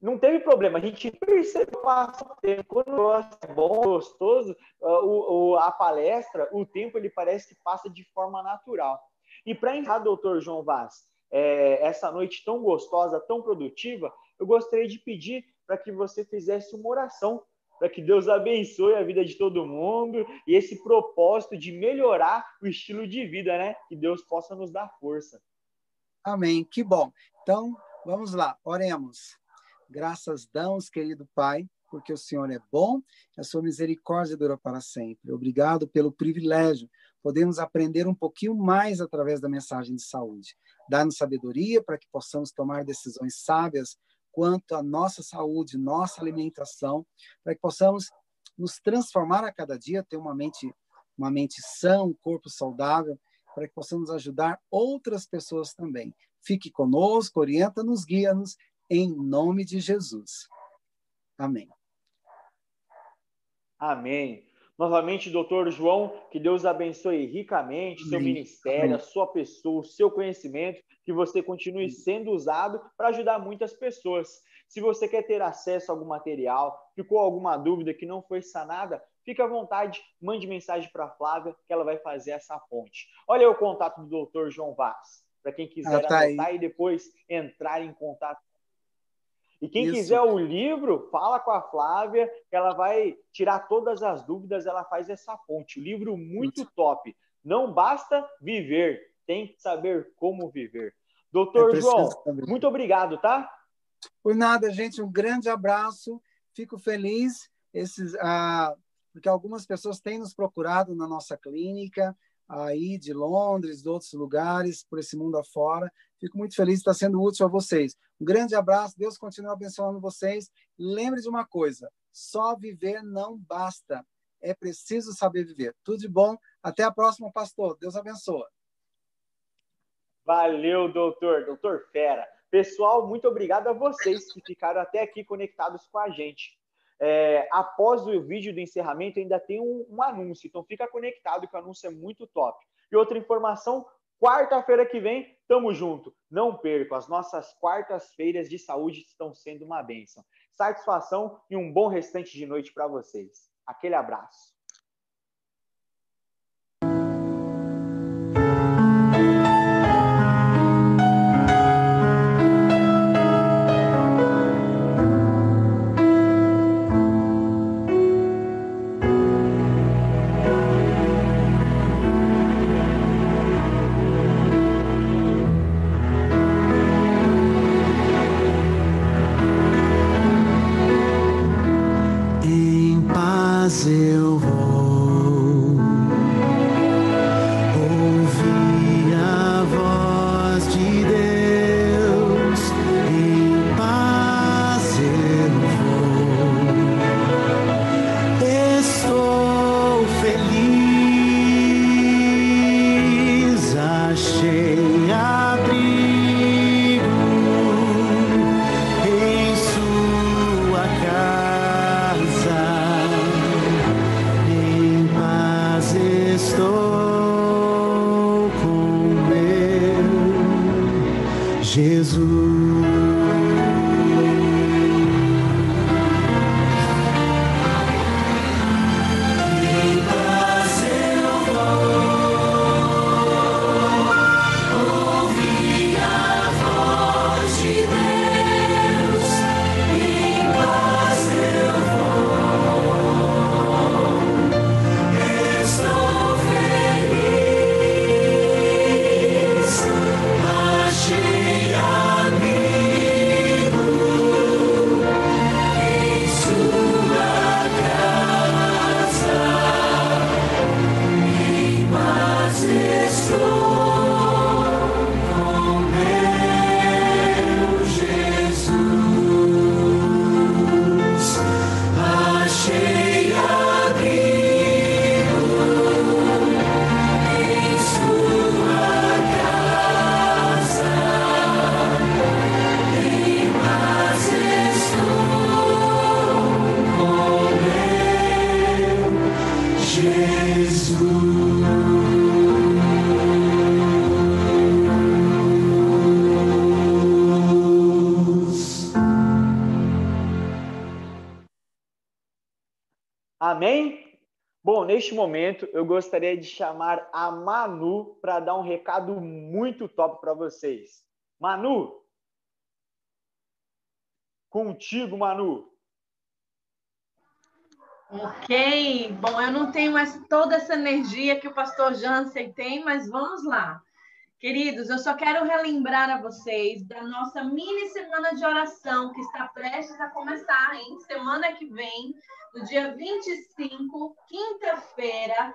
não teve problema, a gente percebeu o tempo. Quando o negócio é bom, gostoso, o, o, a palestra, o tempo ele parece que passa de forma natural. E para encerrar, doutor João Vaz, é, essa noite tão gostosa, tão produtiva, eu gostaria de pedir para que você fizesse uma oração, para que Deus abençoe a vida de todo mundo e esse propósito de melhorar o estilo de vida, né? Que Deus possa nos dar força. Amém. Que bom. Então, vamos lá, oremos. Graças damos, querido Pai, porque o Senhor é bom, a sua misericórdia dura para sempre. Obrigado pelo privilégio. Podemos aprender um pouquinho mais através da mensagem de saúde. Dá-nos sabedoria para que possamos tomar decisões sábias quanto à nossa saúde, nossa alimentação, para que possamos nos transformar a cada dia, ter uma mente, uma mente sã, um corpo saudável, para que possamos ajudar outras pessoas também. Fique conosco, orienta-nos, guia-nos, em nome de Jesus. Amém. Amém. Novamente, doutor João, que Deus abençoe ricamente seu ministério, a sua pessoa, o seu conhecimento, que você continue sendo usado para ajudar muitas pessoas. Se você quer ter acesso a algum material, ficou alguma dúvida que não foi sanada, fique à vontade, mande mensagem para a Flávia, que ela vai fazer essa ponte. Olha aí o contato do doutor João Vaz, para quem quiser ah, tá anotar aí. e depois entrar em contato e quem Isso. quiser o livro, fala com a Flávia, que ela vai tirar todas as dúvidas, ela faz essa ponte. O livro muito Isso. top. Não basta viver, tem que saber como viver. Doutor é João, também. muito obrigado, tá? Por nada, gente. Um grande abraço. Fico feliz esses, ah, porque algumas pessoas têm nos procurado na nossa clínica aí de Londres, de outros lugares, por esse mundo afora. Fico muito feliz de estar sendo útil a vocês. Um grande abraço, Deus continue abençoando vocês. Lembre de uma coisa: só viver não basta. É preciso saber viver. Tudo de bom. Até a próxima, pastor. Deus abençoe. Valeu, doutor. Doutor Fera. Pessoal, muito obrigado a vocês que ficaram até aqui conectados com a gente. É, após o vídeo do encerramento, ainda tem um, um, anúncio, então fica conectado que o anúncio é muito top. E outra informação, quarta-feira que vem, tamo junto. Não perca, as nossas quartas-feiras de saúde estão sendo uma bênção. Satisfação e um bom restante de noite para vocês. Aquele abraço. Neste momento eu gostaria de chamar a Manu para dar um recado muito top para vocês. Manu, contigo, Manu. Ok, bom, eu não tenho mais toda essa energia que o pastor Jansen tem, mas vamos lá. Queridos, eu só quero relembrar a vocês da nossa mini semana de oração que está prestes a começar, hein? Semana que vem, no dia 25, quinta-feira,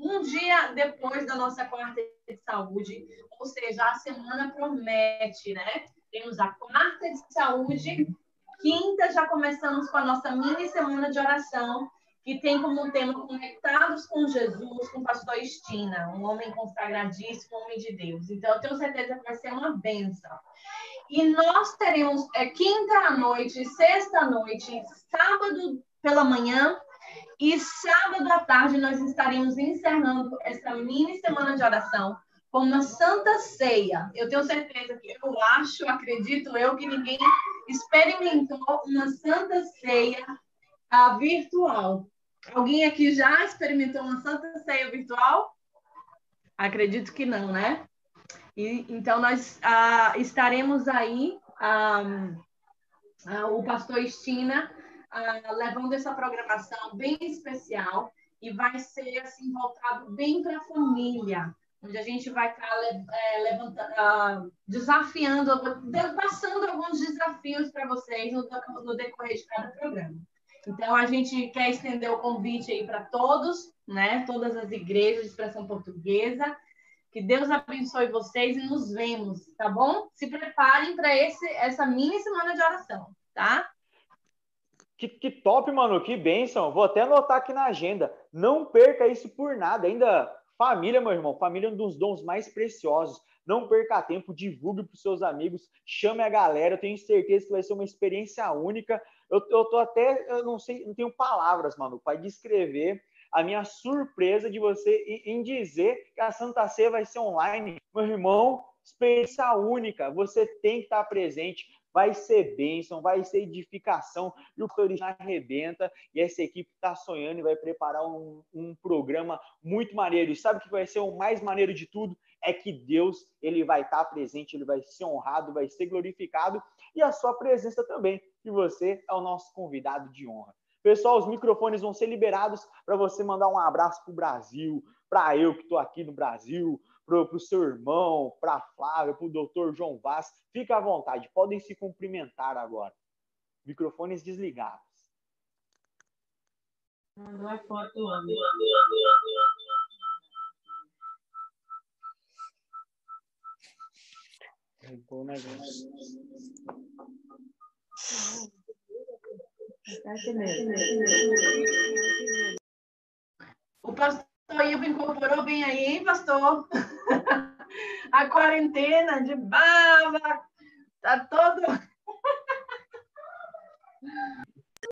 um dia depois da nossa quarta de saúde, ou seja, a semana promete, né? Temos a quarta de saúde, quinta já começamos com a nossa mini semana de oração que tem como tema Conectados com Jesus, com o pastor Estina, um homem consagradíssimo, homem de Deus. Então, eu tenho certeza que vai ser uma benção. E nós teremos é, quinta à noite, sexta à noite, sábado pela manhã e sábado à tarde nós estaremos encerrando essa mini semana de oração com uma santa ceia. Eu tenho certeza que eu acho, acredito eu, que ninguém experimentou uma santa ceia uh, virtual. Alguém aqui já experimentou uma Santa Ceia virtual? Acredito que não, né? E, então, nós ah, estaremos aí, ah, ah, o pastor Estina, ah, levando essa programação bem especial e vai ser assim voltado bem para a família, onde a gente vai estar tá, é, levantando, ah, desafiando, passando alguns desafios para vocês no, no decorrer de cada programa. Então, a gente quer estender o convite aí para todos, né? Todas as igrejas de expressão portuguesa. Que Deus abençoe vocês e nos vemos, tá bom? Se preparem para essa mini semana de oração, tá? Que, que top, mano, que bênção. Vou até anotar aqui na agenda. Não perca isso por nada. Ainda família, meu irmão, família é um dos dons mais preciosos. Não perca tempo, divulgue para os seus amigos, chame a galera. Eu tenho certeza que vai ser uma experiência única. Eu, eu tô até, eu não sei, não tenho palavras, mano, para descrever a minha surpresa de você em dizer que a Santa Ceia vai ser online. Meu irmão, experiência única. Você tem que estar presente. Vai ser bênção, vai ser edificação. E o Florista arrebenta. E essa equipe está sonhando e vai preparar um, um programa muito maneiro. E sabe o que vai ser o mais maneiro de tudo? É que Deus ele vai estar presente, ele vai ser honrado, vai ser glorificado. E a sua presença também e você é o nosso convidado de honra. Pessoal, os microfones vão ser liberados para você mandar um abraço para o Brasil, para eu que estou aqui no Brasil, para o seu irmão, para a Flávia, para o doutor João Vaz. Fica à vontade, podem se cumprimentar agora. Microfones desligados. Mandou a foto, homem. Bom negócio. O pastor Ivo incorporou bem aí, hein, pastor? A quarentena de baba, tá todo.